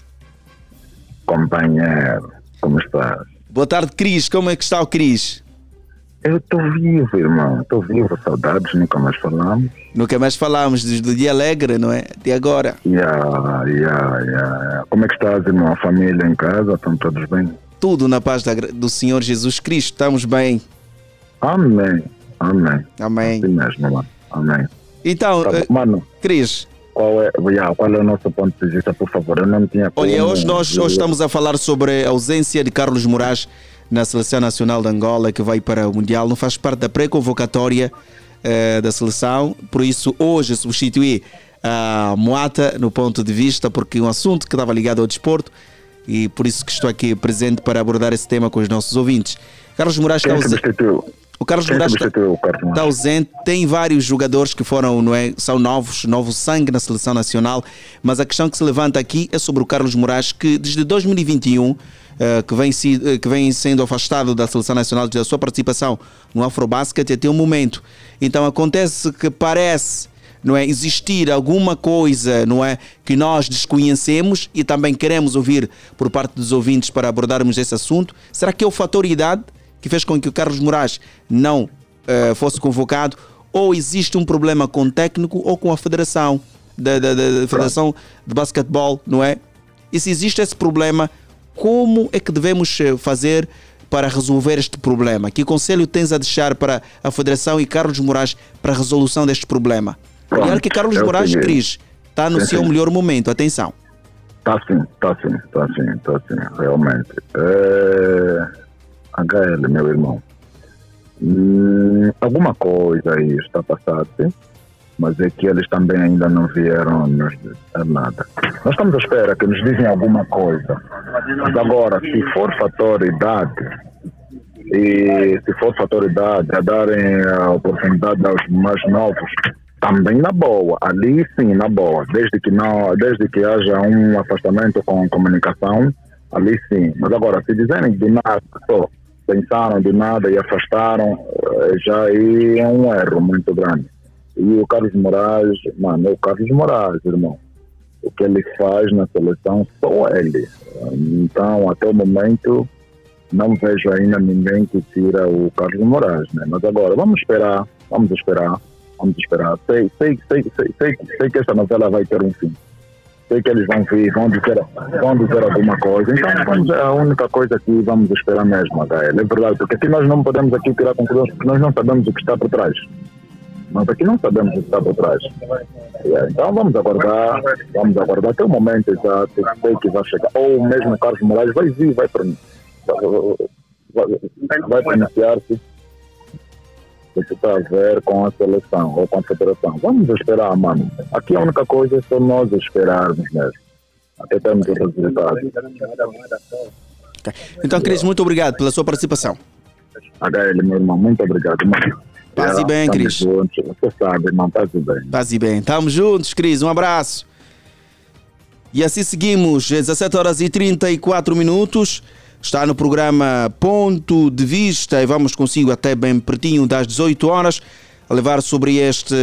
Speaker 12: Companheiro, como estás?
Speaker 3: Boa tarde, Cris. Como é que está o Cris?
Speaker 12: Eu estou vivo, irmão. Estou vivo. Saudades, nunca mais falamos.
Speaker 3: Nunca mais falamos desde o dia alegre, não é? De agora.
Speaker 12: Yeah, yeah, yeah. Como é que estás, irmão? A família em casa? Estão todos bem?
Speaker 3: Tudo na paz do Senhor Jesus Cristo. Estamos bem.
Speaker 12: Amém. Amém.
Speaker 3: Amém.
Speaker 12: Assim mesmo, mano. Amém.
Speaker 3: Então, tá, uh, mano. Cris.
Speaker 12: Qual é, yeah, qual é o nosso ponto de vista, por favor? Eu não tinha.
Speaker 3: Olha, hoje nós hoje estamos a falar sobre a ausência de Carlos Moraes na Seleção Nacional de Angola, que vai para o Mundial, não faz parte da pré-convocatória uh, da seleção, por isso hoje substituí a Moata no ponto de vista, porque é um assunto que estava ligado ao desporto e por isso que estou aqui presente para abordar esse tema com os nossos ouvintes. Carlos Moraes está ausente. O Carlos Quem Moraes está ausente. Tem vários jogadores que foram, não é, são novos, novo sangue na seleção nacional, mas a questão que se levanta aqui é sobre o Carlos Moraes, que desde 2021 eh, que, vem, eh, que vem sendo afastado da Seleção Nacional da sua participação no Afrobasket até o momento. Então acontece que parece não é existir alguma coisa não é que nós desconhecemos e também queremos ouvir por parte dos ouvintes para abordarmos esse assunto. Será que é o fator idade que fez com que o Carlos Moraes não uh, fosse convocado? Ou existe um problema com o técnico ou com a federação da, da, da federação de basquetebol não é? E se existe esse problema como é que devemos eh, fazer para resolver este problema? Que conselho tens a deixar para a Federação e Carlos Moraes para a resolução deste problema? Pronto, olha que Carlos Moraes, Cris, está no sim, seu sim. melhor momento, atenção.
Speaker 12: Está sim, está sim, está sim, está sim, realmente. É... HL, meu irmão, hum, alguma coisa aí está passando, sim? Mas é que eles também ainda não vieram nos dizer nada. Nós estamos à espera que nos dizem alguma coisa. Mas agora, se for fator idade, e se for fator idade, a darem a oportunidade aos mais novos, também na boa, ali sim, na boa, desde que não, desde que haja um afastamento com comunicação, ali sim. Mas agora, se dizerem de nada, só pensaram de nada e afastaram, eh, já aí é um erro muito grande. E o Carlos Moraes, mano, é o Carlos Moraes, irmão. O que ele faz na seleção, só ele. Então, até o momento, não vejo ainda ninguém que tira o Carlos Moraes, né? Mas agora, vamos esperar, vamos esperar, vamos esperar. Sei, sei, sei, sei, sei, sei que esta novela vai ter um fim. Sei que eles vão vir, vão dizer, vão dizer alguma coisa. Então, vamos, é a única coisa que vamos esperar mesmo, HL. É verdade, porque aqui nós não podemos aqui tirar conclusões, porque nós não sabemos o que está por trás. Nós aqui não sabemos o que está por trás. É, então vamos aguardar, vamos aguardar até o momento exato, sei que vai chegar. Ou mesmo Carlos Moraes vai vir, vai, pronunciar-se o que está a ver com a seleção ou com a federação. Vamos esperar, mano. Aqui a única coisa é só nós esperarmos mesmo. Até termos o resultado.
Speaker 3: Okay. Então, Cris, muito obrigado pela sua participação.
Speaker 12: HL, meu irmão, muito obrigado. Mano.
Speaker 3: Paz e bem, Cris.
Speaker 12: Você sabe, irmão, paz e bem.
Speaker 3: Paz e bem. Tamo juntos, Cris. Um abraço. E assim seguimos, 17 horas e 34 minutos. Está no programa Ponto de Vista e vamos consigo até bem pertinho das 18 horas a levar sobre este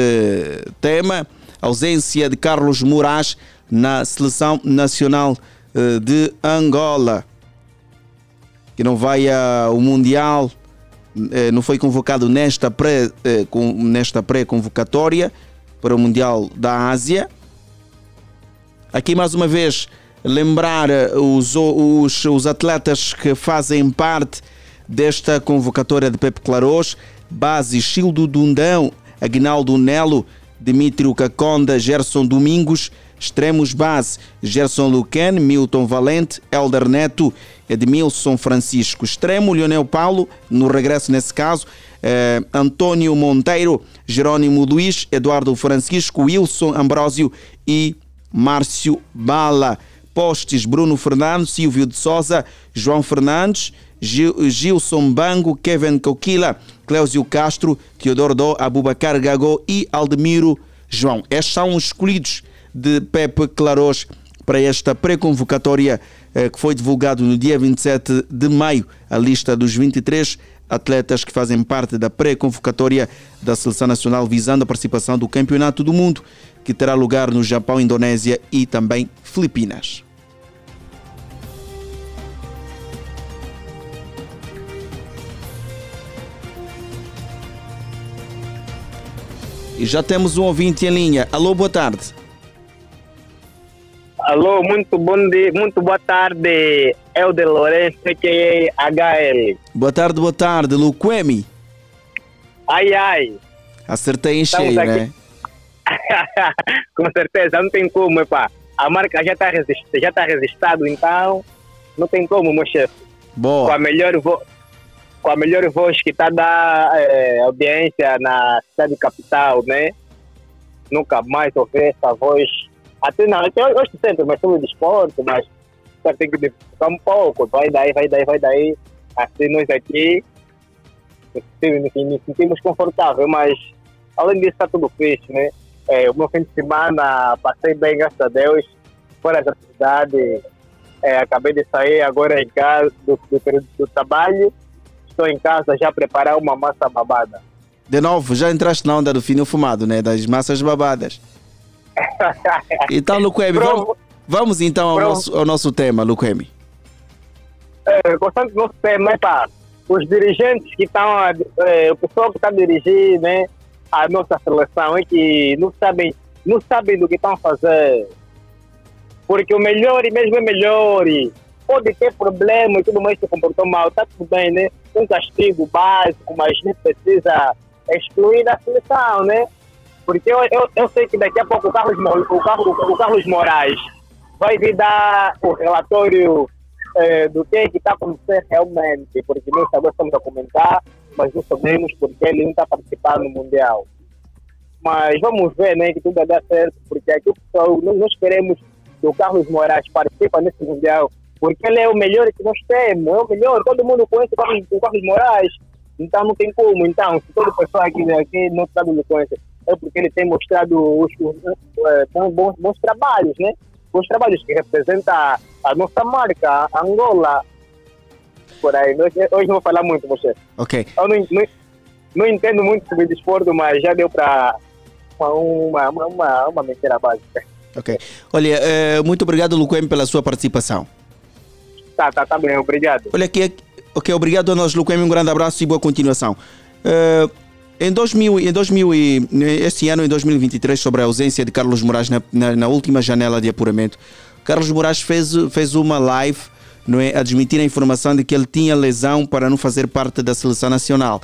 Speaker 3: tema ausência de Carlos Moraes na seleção nacional eh, de Angola que não vai ao Mundial não foi convocado nesta pré, eh, nesta pré-convocatória para o Mundial da Ásia. Aqui mais uma vez lembrar os, os, os atletas que fazem parte desta convocatória de Pepe Claros, base Childo Dundão, Aguinaldo Nelo, Dimitrio Caconda, Gerson Domingos, extremos base Gerson Luquen, Milton Valente, Elder Neto, Edmilson Francisco, extremo Leonel Paulo, no regresso nesse caso, eh, Monteiro, Jerônimo Luiz, Eduardo Francisco, Wilson Ambrósio e Márcio Bala. Postes Bruno Fernandes, Silvio de Souza, João Fernandes, Gil, Gilson Bango, Kevin Coquila, Cléusio Castro, Teodoro Dó, Abubacar Gagô e Aldemiro João. Estes são os escolhidos de Pepe Claros para esta pré-convocatória eh, que foi divulgado no dia 27 de maio, a lista dos 23 atletas que fazem parte da pré-convocatória da Seleção Nacional visando a participação do Campeonato do Mundo, que terá lugar no Japão, Indonésia e também Filipinas. E já temos um ouvinte em linha. Alô, boa tarde.
Speaker 7: Alô, muito bom dia, muito boa tarde. De Lourenço, que é HL.
Speaker 3: Boa tarde, boa tarde, Luquemi.
Speaker 7: Ai, ai.
Speaker 3: Acertei em cheio, né? [LAUGHS]
Speaker 7: Com certeza, não tem como, pá. A marca já está resistida, já tá resistado, então não tem como, meu chefe.
Speaker 3: Boa.
Speaker 7: Com a melhor, vo com a melhor voz que está da é, audiência na cidade capital, né? Nunca mais ouvi essa voz. Até não, eu gosto sempre, mas sobre desporto, mas só tem que ficar um pouco. Vai daí, vai daí, vai daí. Assim, nós aqui nos sentimos confortáveis, mas além disso está tudo fixe, né? É, o meu fim de semana passei bem, graças a Deus, fora da cidade. É, acabei de sair agora em casa do, do, do trabalho estou em casa já preparar uma massa babada.
Speaker 3: De novo, já entraste na onda do fino fumado, né? Das massas babadas. [LAUGHS] então, Luquemi, vamos, vamos então ao nosso, ao nosso tema, Luquemi.
Speaker 7: É, gostando do nosso tema, é pá, os dirigentes que estão, é, o pessoal que está dirigindo né, a nossa seleção é que não sabem, não sabem do que estão a fazer. Porque o melhor e mesmo é melhor. E pode ter problema e tudo mais se comportou mal, está tudo bem, né? Um castigo básico, mas não precisa excluir da seleção, né? Porque eu, eu, eu sei que daqui a pouco o Carlos, o Carlos, o Carlos Moraes vai vir dar o relatório eh, do que é está acontecendo realmente, porque nós agora estamos a comentar, mas não sabemos porque ele não está participando no Mundial. Mas vamos ver, né, que tudo vai dar certo, porque aqui o pessoal, nós, nós queremos que o Carlos Moraes participe nesse Mundial porque ele é o melhor que nós temos, é o melhor, todo mundo conhece o Carlos, o Carlos Moraes, então não tem como. Então, se toda pessoa aqui, aqui no estado do conhece, é porque ele tem mostrado os, os, os é, bons, bons trabalhos, né? Bons trabalhos que representam a, nossa marca, a Angola. Por aí, hoje, hoje não vou falar muito, você.
Speaker 3: Ok.
Speaker 7: Eu não, não, não entendo muito sobre desporto, mas já deu para uma, uma, uma, uma mentira básica.
Speaker 3: Ok. Olha, eh, muito obrigado, Luquem, pela sua participação.
Speaker 7: Tá, tá, tá bem, obrigado.
Speaker 3: Olha aqui, ok, obrigado a nós, Luquem, um grande abraço e boa continuação. Uh, em 2000, em 2000 e, este ano, em 2023, sobre a ausência de Carlos Moraes na, na, na, última janela de apuramento, Carlos Moraes fez, fez uma live não é, admitir a informação de que ele tinha lesão para não fazer parte da seleção nacional.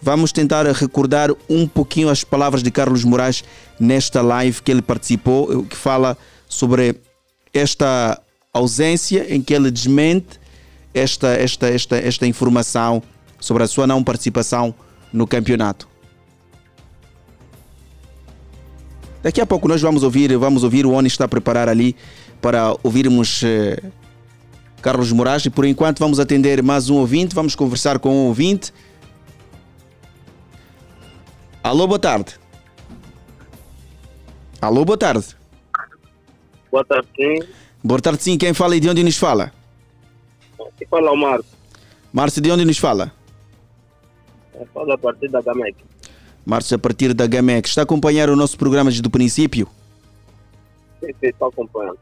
Speaker 3: Vamos tentar recordar um pouquinho as palavras de Carlos Moraes nesta live que ele participou, que fala sobre esta ausência em que ele desmente esta, esta, esta, esta informação sobre a sua não participação no campeonato. Daqui a pouco nós vamos ouvir, vamos ouvir o Oni está a preparar ali para ouvirmos eh, Carlos Moraes e por enquanto vamos atender mais um ouvinte, vamos conversar com um ouvinte. Alô, boa tarde. Alô, boa tarde.
Speaker 7: Boa tarde.
Speaker 3: Boa tarde, sim. Quem fala e de onde nos fala?
Speaker 7: Aqui fala o Márcio.
Speaker 3: Márcio, de onde nos fala?
Speaker 7: Eu falo a partir da GAMEC.
Speaker 3: Márcio, a partir da GAMEC. Está a acompanhar o nosso programa desde o princípio?
Speaker 7: Sim, sim, estou acompanhando.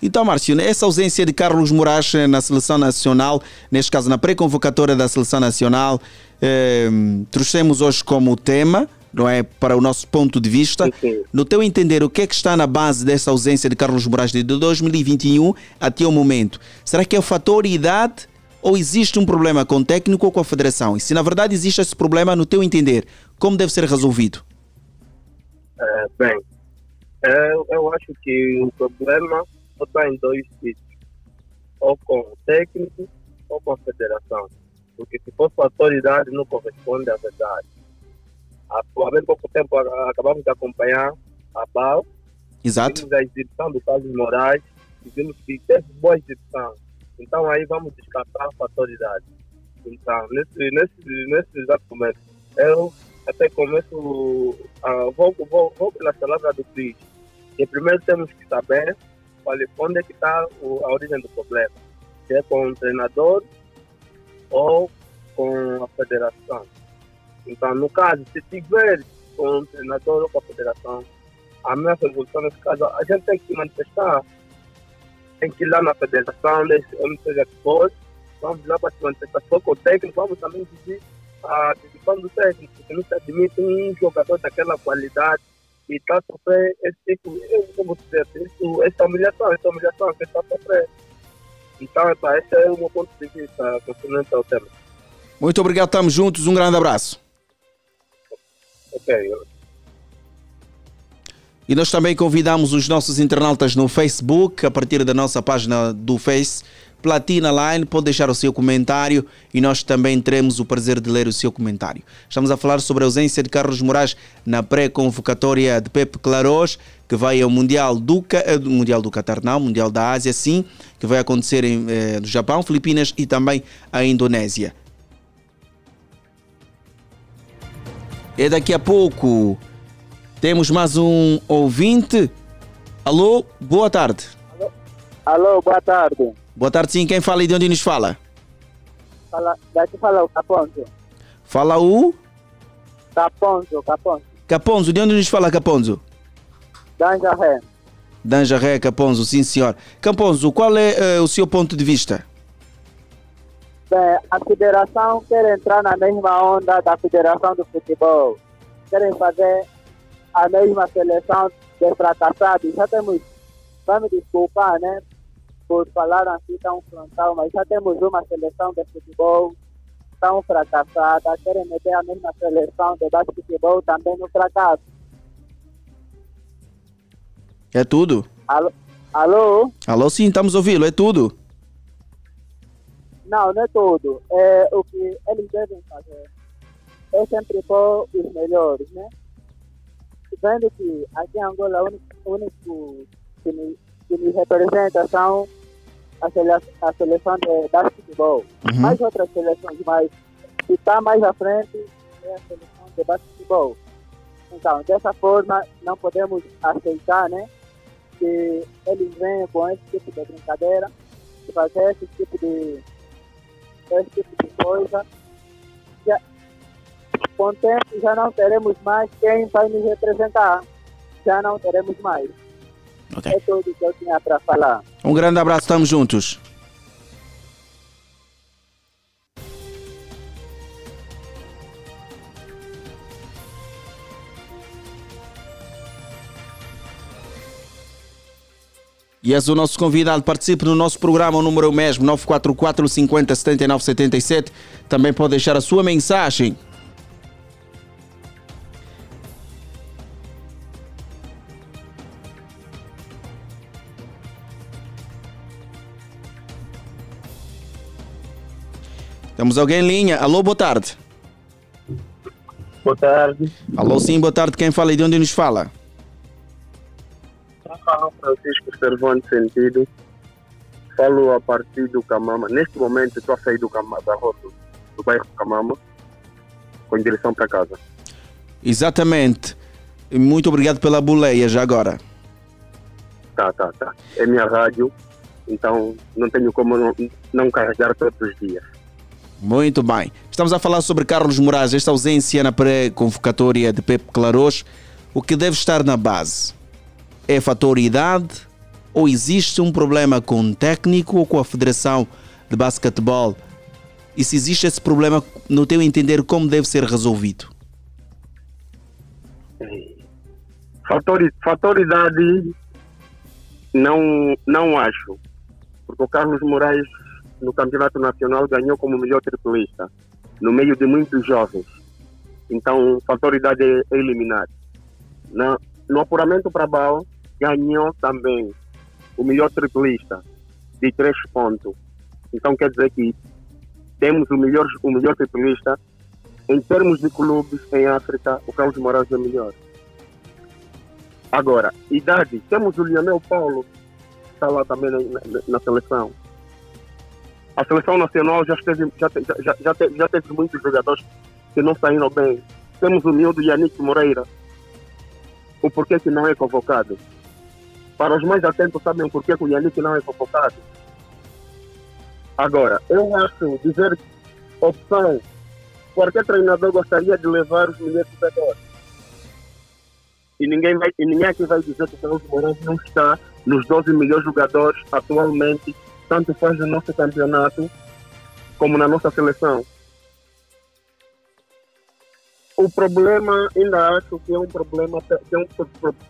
Speaker 3: Então, Márcio, essa ausência de Carlos Moraes na seleção nacional, neste caso na pré-convocatória da seleção nacional, eh, trouxemos hoje como tema não é? Para o nosso ponto de vista.
Speaker 13: Sim.
Speaker 3: No teu entender, o que é que está na base dessa ausência de Carlos Moraes de 2021 até o momento? Será que é o fator idade ou existe um problema com o técnico ou com a federação? E se na verdade existe esse problema, no teu entender, como deve ser resolvido?
Speaker 13: É, bem, eu, eu acho que o problema está em dois sítios, ou com o técnico ou com a federação. Porque se for autoridade não corresponde à verdade. Há, bem pouco tempo a- acabamos de acompanhar a BAL,
Speaker 3: Exato.
Speaker 13: vimos a exibição do Carlos Moraes e vimos que teve boa exibição. Então aí vamos descartar a autoridade. Então, nesse, nesse, nesse exato momento, eu até começo, a, vou, vou, vou pela palavra do Cris. Que primeiro temos que saber qual, é- onde é que está a origem do problema. Se é com o treinador ou com a federação. Então, no caso, se tiver com o treinador ou com a federação, a minha resolução nesse caso, a gente tem que se manifestar. Tem que ir lá na federação, onde seja que for, vamos lá para se manifestar. For com o técnico, vamos também pedir a decisão do técnico, porque não se admite um jogador daquela qualidade e está a sofrer esse tipo, eu como dizer, isso, essa humilhação, essa humilhação que está a sofrer. Então, epá, esse é o meu ponto de vista concernente ao tema.
Speaker 3: Muito obrigado, estamos juntos, um grande abraço.
Speaker 13: Ok,
Speaker 3: E nós também convidamos os nossos internautas no Facebook, a partir da nossa página do Face, Platina Line, pode deixar o seu comentário e nós também teremos o prazer de ler o seu comentário. Estamos a falar sobre a ausência de Carlos Moraes na pré-convocatória de Pepe Claros, que vai ao Mundial do, eh, Mundial do Qatar, não, Mundial da Ásia, sim, que vai acontecer em, eh, no Japão, Filipinas e também a Indonésia. E daqui a pouco temos mais um ouvinte. Alô, boa tarde.
Speaker 14: Alô, boa tarde.
Speaker 3: Boa tarde, sim. Quem fala e de onde nos fala?
Speaker 14: Fala, daqui fala o Caponzo.
Speaker 3: Fala o
Speaker 14: Caponzo, Caponzo.
Speaker 3: Caponzo. De onde nos fala Caponzo?
Speaker 14: Danja Ré.
Speaker 3: Danjaré Caponzo, sim senhor. Caponzo, qual é eh, o seu ponto de vista?
Speaker 14: Bem, a federação quer entrar na mesma onda da federação do futebol. Querem fazer a mesma seleção de fracassados. Já temos, vai me desculpar, né? Por falar assim tão frontal, mas já temos uma seleção de futebol tão fracassada. Querem meter a mesma seleção de basquetebol também no fracasso.
Speaker 3: É tudo?
Speaker 14: Alô? Alô?
Speaker 3: Alô, sim, estamos ouvindo. É tudo?
Speaker 14: Não, não é tudo. É, o que eles devem fazer é sempre pôr os melhores, né? Vendo que aqui em Angola o único, único que, me, que me representa são a, sele, a seleção de basquetebol.
Speaker 3: Uhum.
Speaker 14: Mais outras seleções, mas que está mais à frente é a seleção de basquetebol. Então, dessa forma, não podemos aceitar, né? Que eles venham com esse tipo de brincadeira, de fazer esse tipo de esse tipo de coisa. Já, com o tempo já não teremos mais quem vai nos representar. Já não teremos mais.
Speaker 3: Ok.
Speaker 14: É tudo que eu tinha para falar.
Speaker 3: Um grande abraço, estamos juntos. E és o nosso convidado, participe no nosso programa, o número é o mesmo, 944 50 79 77. Também pode deixar a sua mensagem. Temos alguém em linha. Alô, boa tarde.
Speaker 13: Boa tarde.
Speaker 3: Alô, sim, boa tarde. Quem fala e de onde nos fala?
Speaker 13: Falo Francisco Servante Sentido. Falo a partir do Camama. Neste momento estou a sair do Camama, da rota do bairro Camama, com direção para casa.
Speaker 3: Exatamente. Muito obrigado pela boleia já agora.
Speaker 13: Tá, tá, tá. É minha rádio, então não tenho como não, não carregar todos os dias.
Speaker 3: Muito bem. Estamos a falar sobre Carlos Moraes, esta ausência na pré-convocatória de Pepe Claros. O que deve estar na base? É fator idade ou existe um problema com o técnico ou com a Federação de Basquetebol? E se existe esse problema, no teu entender, como deve ser resolvido?
Speaker 13: Fator, fator idade, não, não acho. Porque o Carlos Moraes, no Campeonato Nacional, ganhou como melhor triplista, no meio de muitos jovens. Então, fator idade é, é eliminado. Na, no apuramento para Bal, ganhou também o melhor triplista, de três pontos. Então, quer dizer que temos o melhor, o melhor triplista. Em termos de clubes em África, o Carlos Moraes é melhor. Agora, idade, temos o Lionel Paulo, que está lá também na, na, na seleção. A seleção nacional já, esteve, já, já, já, teve, já teve muitos jogadores que não saíram bem. Temos o miúdo Yannick Moreira. O porquê que não é convocado? Para os mais atentos, sabem o porquê que o Yannick não é convocado? Agora, eu acho dizer opção, qualquer treinador gostaria de levar os melhores jogadores. E ninguém, vai, e ninguém aqui vai dizer que o Carlos Moraes não está nos 12 melhores jogadores atualmente, tanto faz no nosso campeonato como na nossa seleção. O problema, ainda acho que é um problema, é um,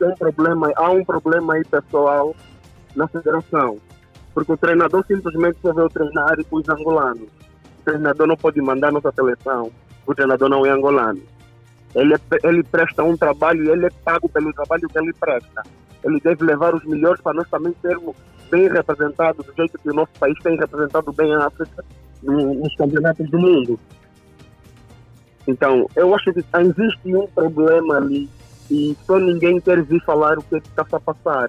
Speaker 13: é um problema, há um problema aí pessoal na federação. Porque o treinador simplesmente só veio treinar os angolanos. O treinador não pode mandar nossa seleção, o treinador não é angolano. Ele, é, ele presta um trabalho e ele é pago pelo trabalho que ele presta. Ele deve levar os melhores para nós também sermos bem representados, do jeito que o nosso país tem representado bem a África nos campeonatos do mundo. Então, eu acho que existe um problema ali e só ninguém quer vir falar o que está a passar.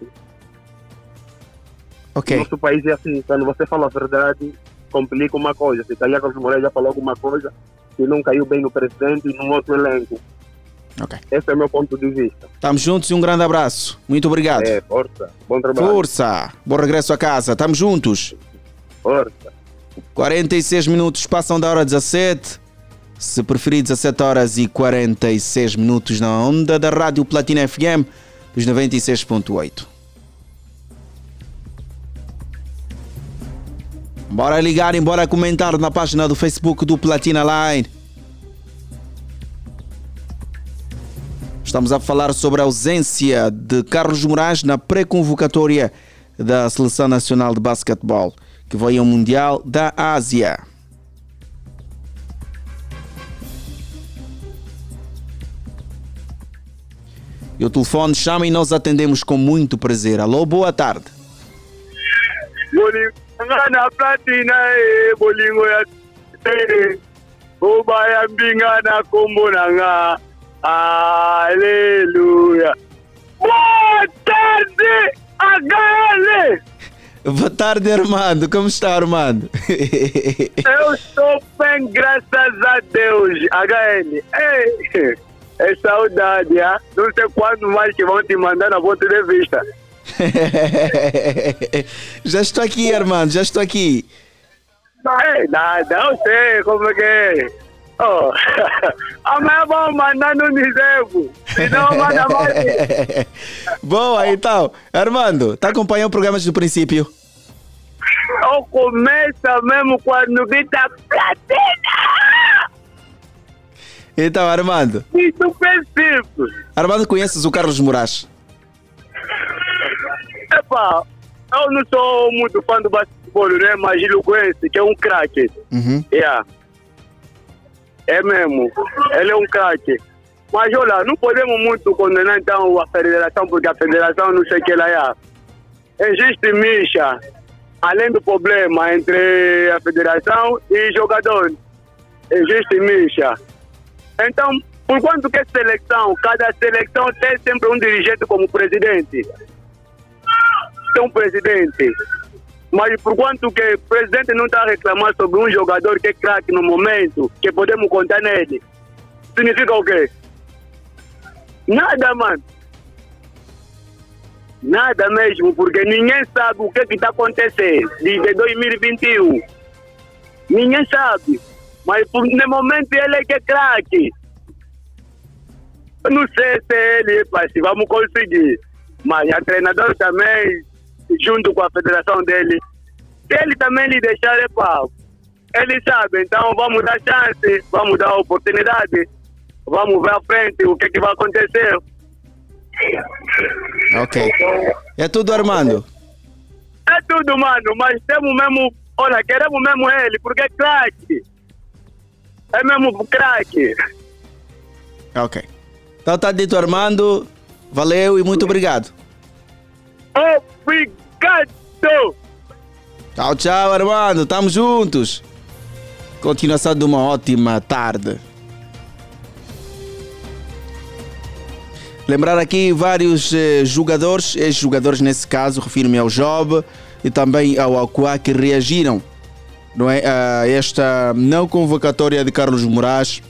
Speaker 3: Ok.
Speaker 13: Nosso país é assim, quando você fala a verdade, complica uma coisa. Se Caia Carlos Moreira já falou alguma coisa que não caiu bem no presidente e num outro elenco.
Speaker 3: Ok.
Speaker 13: Esse é o meu ponto de vista.
Speaker 3: Estamos juntos e um grande abraço. Muito obrigado.
Speaker 13: É, força. Bom trabalho.
Speaker 3: Força. Bom regresso a casa. Estamos juntos.
Speaker 13: Força.
Speaker 3: 46 minutos passam da hora 17. Se preferir, 17 horas e 46 minutos na onda da Rádio Platina FM dos 96.8. Bora ligar e bora comentar na página do Facebook do Platina Line. Estamos a falar sobre a ausência de Carlos Moraes na pré-convocatória da Seleção Nacional de Basquetebol, que vai ao Mundial da Ásia. E o telefone chama e nós atendemos com muito prazer. Alô, boa tarde.
Speaker 15: ngana platina e mbingana kumbunanga aleluia boa tarde HL
Speaker 3: Boa tarde, Armando. Como está, Armando? [LAUGHS]
Speaker 15: eu estou bem graças a Deus HL Ei, é saudade ah? não sei quando mais que vão te mandar na vossa entrevista [LAUGHS]
Speaker 3: já estou aqui, Armando, já estou aqui.
Speaker 15: Não, não sei como é que é. Oh. Amanhã vamos mandar no Nizevo. Se não, manda mais. [LAUGHS]
Speaker 3: Boa, então. Armando, está acompanhando o programa desde o princípio?
Speaker 15: Eu começo mesmo quando grita platina!
Speaker 3: Então, Armando.
Speaker 15: Isso princípio.
Speaker 3: Armando, conheces o Carlos Moraes?
Speaker 15: Epa, eu não sou muito fã do basquetebol, né? Mas ele conhece, que é um craque.
Speaker 3: Uhum.
Speaker 15: Yeah. É mesmo. Ele é um craque. Mas olha, não podemos muito condenar então a federação, porque a federação não sei o que ela é. Existe micha, além do problema entre a federação e jogadores. Existe micha. Então, por quanto que é seleção, cada seleção tem sempre um dirigente como presidente tem um presidente. Mas por quanto que o presidente não está a reclamar sobre um jogador que é craque no momento, que podemos contar nele, significa o quê? Nada, mano. Nada mesmo, porque ninguém sabe o que está acontecendo desde 2021. Ninguém sabe. Mas no momento ele é que é craque. Eu não sei se ele, se vamos conseguir. Mas a treinador também junto com a federação dele. Se ele também lhe deixar, epa, ele sabe, então vamos dar chance, vamos dar oportunidade. vamos ver à frente o que, é que vai acontecer.
Speaker 3: Ok. É tudo, Armando?
Speaker 15: É tudo, mano, mas temos mesmo. Olha, queremos mesmo ele, porque é craque. É mesmo craque.
Speaker 3: Ok. Então tá dito, Armando. Valeu e muito obrigado.
Speaker 15: Obrigado!
Speaker 3: Tchau, tchau, Armando. Tamo juntos. Continuação de uma ótima tarde. Lembrar aqui vários eh, jogadores, ex-jogadores nesse caso, refiro-me ao Job e também ao Aqua, que reagiram não é, a esta não convocatória de Carlos Moraes,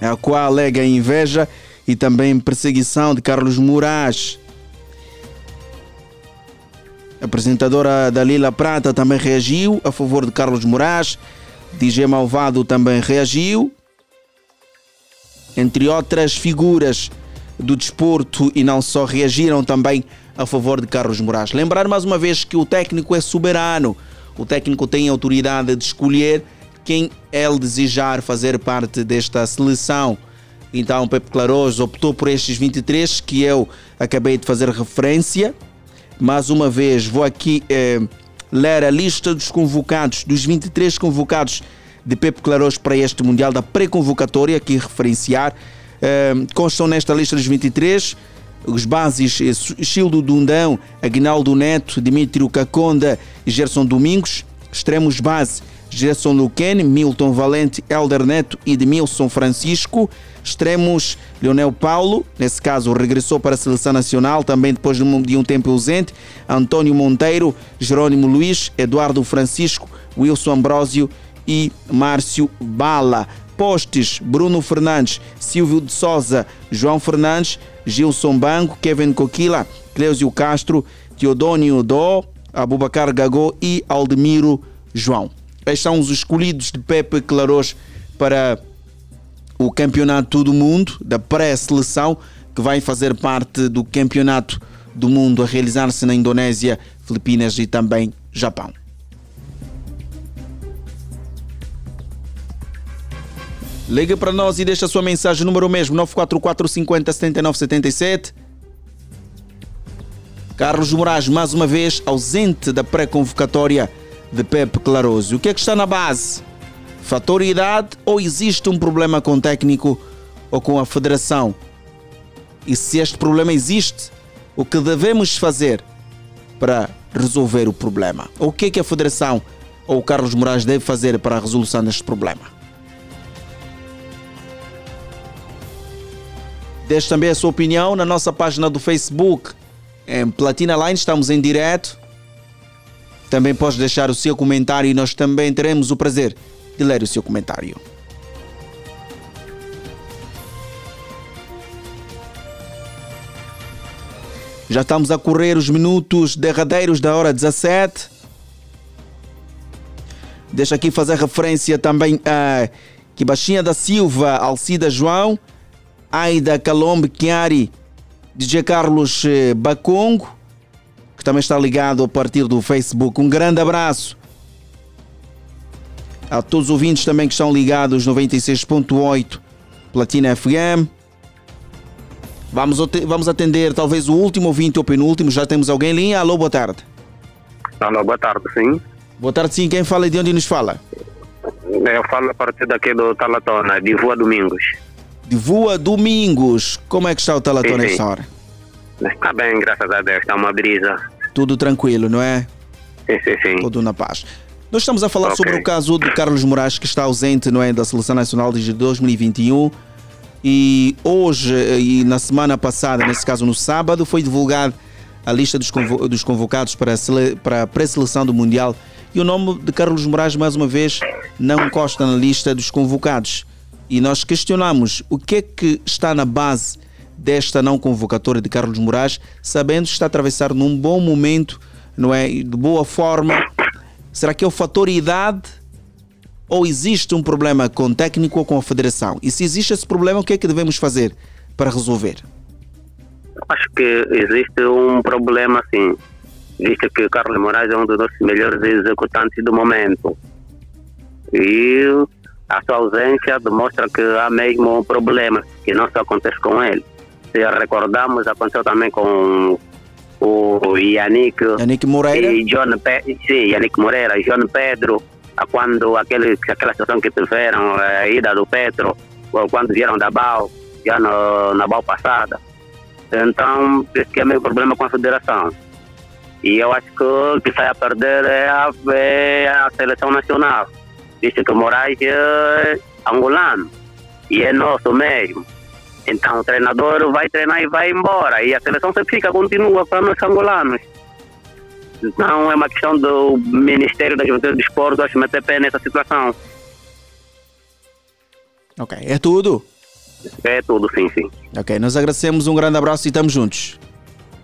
Speaker 3: a qual alega inveja e também perseguição de Carlos Moraes. A apresentadora Dalila Prata também reagiu a favor de Carlos Moraes. DJ Malvado também reagiu. Entre outras figuras do desporto e não só reagiram também a favor de Carlos Moraes. Lembrar mais uma vez que o técnico é soberano. O técnico tem autoridade de escolher quem ele desejar fazer parte desta seleção. Então, Pepe Claroso optou por estes 23 que eu acabei de fazer referência. Mais uma vez, vou aqui eh, ler a lista dos convocados, dos 23 convocados de Pepe Claroso para este Mundial da pré-convocatória, aqui referenciar. Eh, constam nesta lista dos 23 os bases Childo Dundão, Aguinaldo Neto, Dimitrio Caconda e Gerson Domingos. Extremos base Gerson Luquen, Milton Valente, Elder Neto e Demilson Francisco. Extremos Leonel Paulo, nesse caso regressou para a seleção nacional também depois de um tempo ausente. Antônio Monteiro, Jerônimo Luiz, Eduardo Francisco, Wilson Ambrósio e Márcio Bala. Postes Bruno Fernandes, Silvio de Souza, João Fernandes, Gilson Banco, Kevin Coquila, Cleusio Castro, Teodônio Dó, Abubacar Gagô e Aldemiro João. Estes são os escolhidos de Pepe Claros para o Campeonato do Mundo, da pré-seleção, que vai fazer parte do Campeonato do Mundo a realizar-se na Indonésia, Filipinas e também Japão. Liga para nós e deixa a sua mensagem, número mesmo, 944 50 79 77. Carlos Moraes, mais uma vez, ausente da pré-convocatória de Pepe Claroso. O que é que está na base? Fator idade ou existe um problema com o técnico ou com a federação? E se este problema existe, o que devemos fazer para resolver o problema? O que é que a federação ou o Carlos Moraes deve fazer para a resolução deste problema? Deixe também a sua opinião na nossa página do Facebook. Em Platina Line estamos em direto. Também pode deixar o seu comentário e nós também teremos o prazer de ler o seu comentário. Já estamos a correr os minutos derradeiros da hora 17. Deixa aqui fazer referência também a Kibachinha da Silva, Alcida João, Aida Calombe Chiari, DJ Carlos eh, Bacongo, que também está ligado a partir do Facebook. Um grande abraço a todos os ouvintes também que estão ligados 96.8 Platina FM. Vamos, vamos atender talvez o último ouvinte ou penúltimo. Já temos alguém em linha. Alô, boa tarde.
Speaker 16: Alô, boa tarde, sim.
Speaker 3: Boa tarde, sim. Quem fala e de onde nos fala?
Speaker 16: Eu falo a partir daqui do Talatona, de Voa Domingos
Speaker 3: de Voa Domingos. Como é que está o Talatão nessa hora?
Speaker 16: Está bem, graças a Deus, está uma brisa.
Speaker 3: Tudo tranquilo, não é?
Speaker 16: Sim, sim, sim.
Speaker 3: Tudo na paz. Nós estamos a falar okay. sobre o caso de Carlos Moraes, que está ausente não é, da Seleção Nacional desde 2021. E hoje, e na semana passada, nesse caso no sábado, foi divulgada a lista dos, convo dos convocados para a, para a pré-seleção do Mundial. E o nome de Carlos Moraes, mais uma vez, não consta na lista dos convocados. E nós questionamos o que é que está na base desta não convocatória de Carlos Moraes, sabendo que está a atravessar num bom momento, não é? De boa forma. Será que é o fator idade ou existe um problema com o técnico ou com a federação? E se existe esse problema, o que é que devemos fazer para resolver?
Speaker 16: Acho que existe um problema, sim, visto que Carlos Moraes é um dos nossos melhores executantes do momento. E
Speaker 9: a sua ausência demonstra que há mesmo um problema, que não só acontece com ele. Se recordamos, aconteceu também com o Yannick,
Speaker 3: Yannick Moreira
Speaker 9: e John Pe sim, Yannick Moreira e John Pedro, quando aquele, aquela situação que tiveram, a ida do Petro, quando vieram da BAU, já no, na BAU passada. Então, esse é meu problema com a federação. E eu acho que o que sai a perder é a, é a seleção nacional. Visto que o Moraes é angolano e é nosso mesmo. Então o treinador vai treinar e vai embora. E a seleção sempre fica, continua para nós angolanos. Então é uma questão do Ministério da Juventude e do Esporte, acho, meter pé nessa situação.
Speaker 3: Ok, é tudo?
Speaker 9: É tudo, sim, sim.
Speaker 3: Ok, nós agradecemos, um grande abraço e estamos juntos.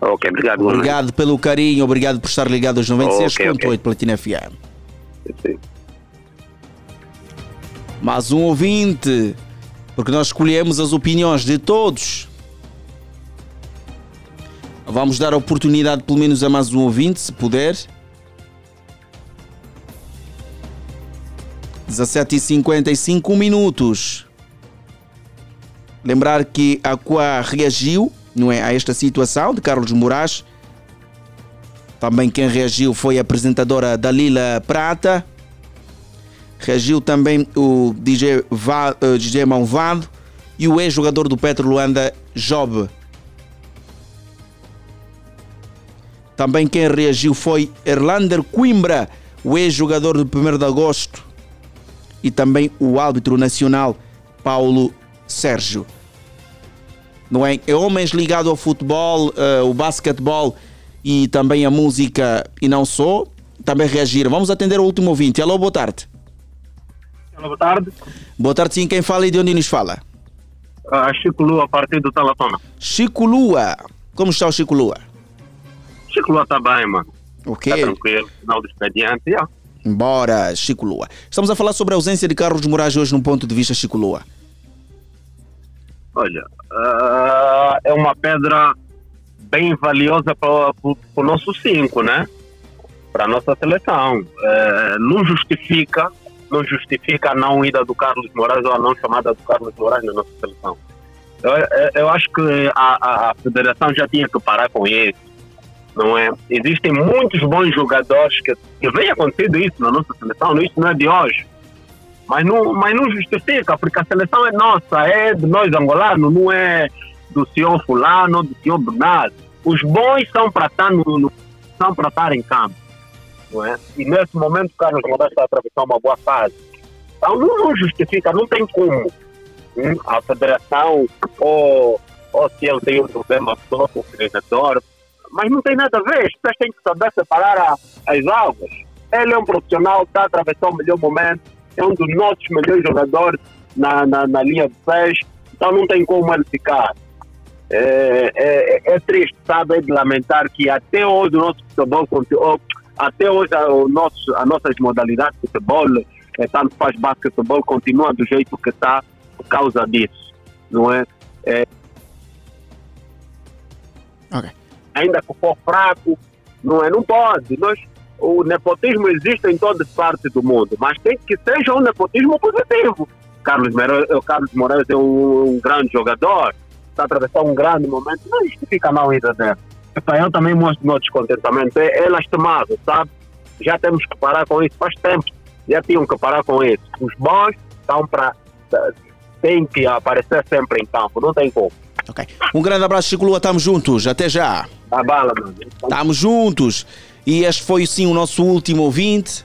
Speaker 9: Ok, obrigado.
Speaker 3: Obrigado pelo carinho, obrigado por estar ligado aos 96.8 okay, okay. Platina FM.
Speaker 9: Sim.
Speaker 3: Mais um ouvinte, porque nós escolhemos as opiniões de todos. Vamos dar a oportunidade pelo menos a mais um ouvinte, se puder. 17 e 55 minutos. Lembrar que a Qua reagiu não é, a esta situação de Carlos Moraes. Também quem reagiu foi a apresentadora Dalila Prata. Reagiu também o DJ, Va, uh, eh, DJ Malvado e o ex-jogador do Petro Luanda, Job. Também quem reagiu foi Erlander Coimbra, o ex-jogador do 1 de agosto. E também o árbitro nacional, Paulo Sérgio. Não é? é homens ligados ao futebol, uh, o basquetebol e também a música e não só, também reagiram. Vamos atender o último ouvinte. Alô, boa tarde.
Speaker 13: Boa tarde.
Speaker 3: Boa tarde, sim. Quem fala e de onde nos fala?
Speaker 13: Uh, Chico Lua, a partir do Talatona.
Speaker 3: Chico Lua. Como está o Chico Lua?
Speaker 13: Chico Lua está bem, mano.
Speaker 3: Ok.
Speaker 13: Está tranquilo, final do expediente, yeah.
Speaker 3: Bora, Chico Lua. Estamos a falar sobre a ausência de Carlos Moraes hoje num ponto de vista Chico Lua.
Speaker 13: Olha, uh, é uma pedra bem valiosa para o nosso 5, né? Para a nossa seleção. Uh, não justifica não justifica a não ida do Carlos Moraes ou a não chamada do Carlos Moraes na nossa seleção. Eu, eu acho que a, a, federação já tinha que parar com isso, não é? Existem muitos bons jogadores que, que vem acontecendo isso na nossa seleção, isso não é de hoje. Mas não, mas não justifica, porque a seleção é nossa, é de nós angolanos, não é do senhor fulano, do senhor Bernardo. Os bons são para estar, no, no, são para estar em campo. Não é? E nesse momento o Carlos Moraes está a atravessar uma boa fase. Então não, justifica, não tem como hum, a federação ou, ou se ele tem um problema só com o treinador, mas não tem nada a ver. As pessoas têm que saber separar a, as águas. Ele é um profissional, está a atravessar o melhor momento, é um dos nossos melhores jogadores na, na, na linha de pés, então não tem como ele ficar. É, é, é, triste, sabe, é de lamentar que até hoje o nosso futebol, até hoje o nosso, as nossas modalidades de futebol, é, tanto faz basquetebol, continua do jeito que está por causa disso, não é? é
Speaker 3: okay.
Speaker 13: Ainda que for fraco, não é? Não pode. Nós, o nepotismo existe em toda parte do mundo, mas tem que seja um nepotismo positivo. Carlos, Moreira, Carlos Moraes é um, um, grande jogador, está atravessando um grande momento, não justifica não ir Eu também mostro meu descontentamento, é, é lastimável, sabe? Já temos que parar com isso, faz tempo, já tinham que parar com isso. Os bons estão para. têm que aparecer sempre em campo, não tem como.
Speaker 3: Ok. Um grande abraço, Chico Lua, estamos juntos, até já.
Speaker 13: A bala, mano.
Speaker 3: Estamos juntos. E este foi sim o nosso último ouvinte.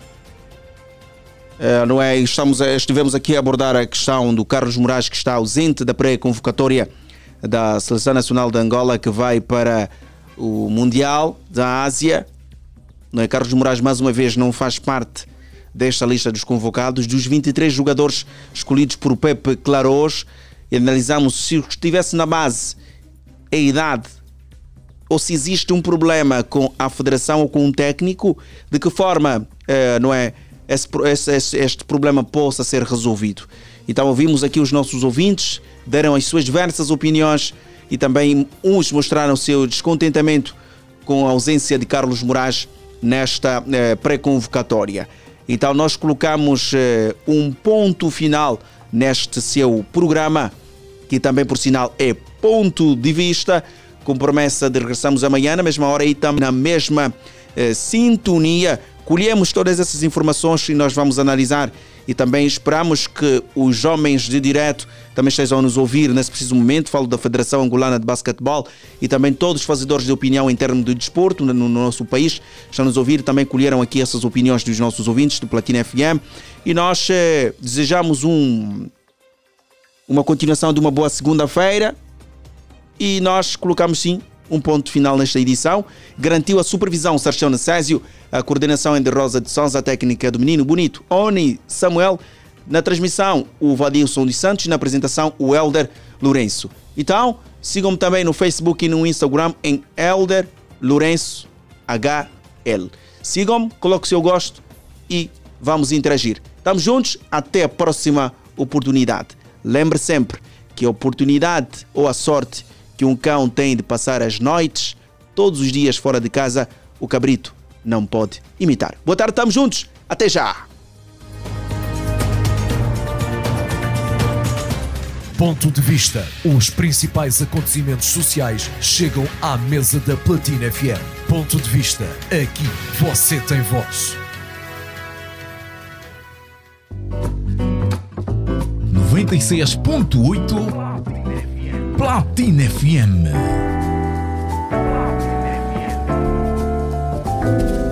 Speaker 3: Uh, não é? Estamos, estivemos aqui a abordar a questão do Carlos Moraes, que está ausente da pré-convocatória da Seleção Nacional de Angola, que vai para o Mundial da Ásia. Não é? Carlos Moraes, mais uma vez, não faz parte desta lista dos convocados. Dos 23 jogadores escolhidos por Pepe Claros, analisamos se estivesse na base a idade ou se existe um problema com a federação ou com um técnico, de que forma uh, não é, esse, esse, este problema possa ser resolvido. Então ouvimos aqui os nossos ouvintes, deram as suas diversas opiniões e também uns mostraram seu descontentamento com a ausência de Carlos Moraes nesta uh, pré-convocatória. Então nós colocamos eh, um ponto final neste seu programa, que também por sinal é ponto de vista, com promessa de regressarmos amanhã na mesma hora e também na mesma eh, sintonia. Colhemos todas essas informações e nós vamos analisar e também esperamos que os homens de direto também estejam a nos ouvir nesse preciso momento. Falo da Federação Angolana de Basquetebol e também todos os fazedores de opinião em termos de desporto no, nosso país estão a nos ouvir. Também colheram aqui essas opiniões dos nossos ouvintes do Platina FM e nós eh, desejamos um, uma continuação de uma boa segunda-feira e nós colocamos sim um ponto final nesta edição. Garantiu a supervisão Sarchão Necésio, a coordenação é de Rosa de Sousa, a técnica do Menino Bonito, Oni Samuel. Na transmissão, o Vadilson dos Santos. Na apresentação, o Elder Lourenço. Então, sigam-me também no Facebook e no Instagram em Elder Lourenço HL. Sigam-me, coloque o seu gosto e vamos interagir. Estamos juntos, até a próxima oportunidade. Lembre sempre que a oportunidade ou a sorte que um cão tem de passar as noites, todos os dias fora de casa, o cabrito não pode imitar. Boa tarde, estamos juntos. Até já!
Speaker 4: Ponto de vista. Os principais acontecimentos sociais chegam à mesa da Platina FM. Ponto de vista. Aqui você tem voz.
Speaker 2: 96.8 Platina FM. Platina FM.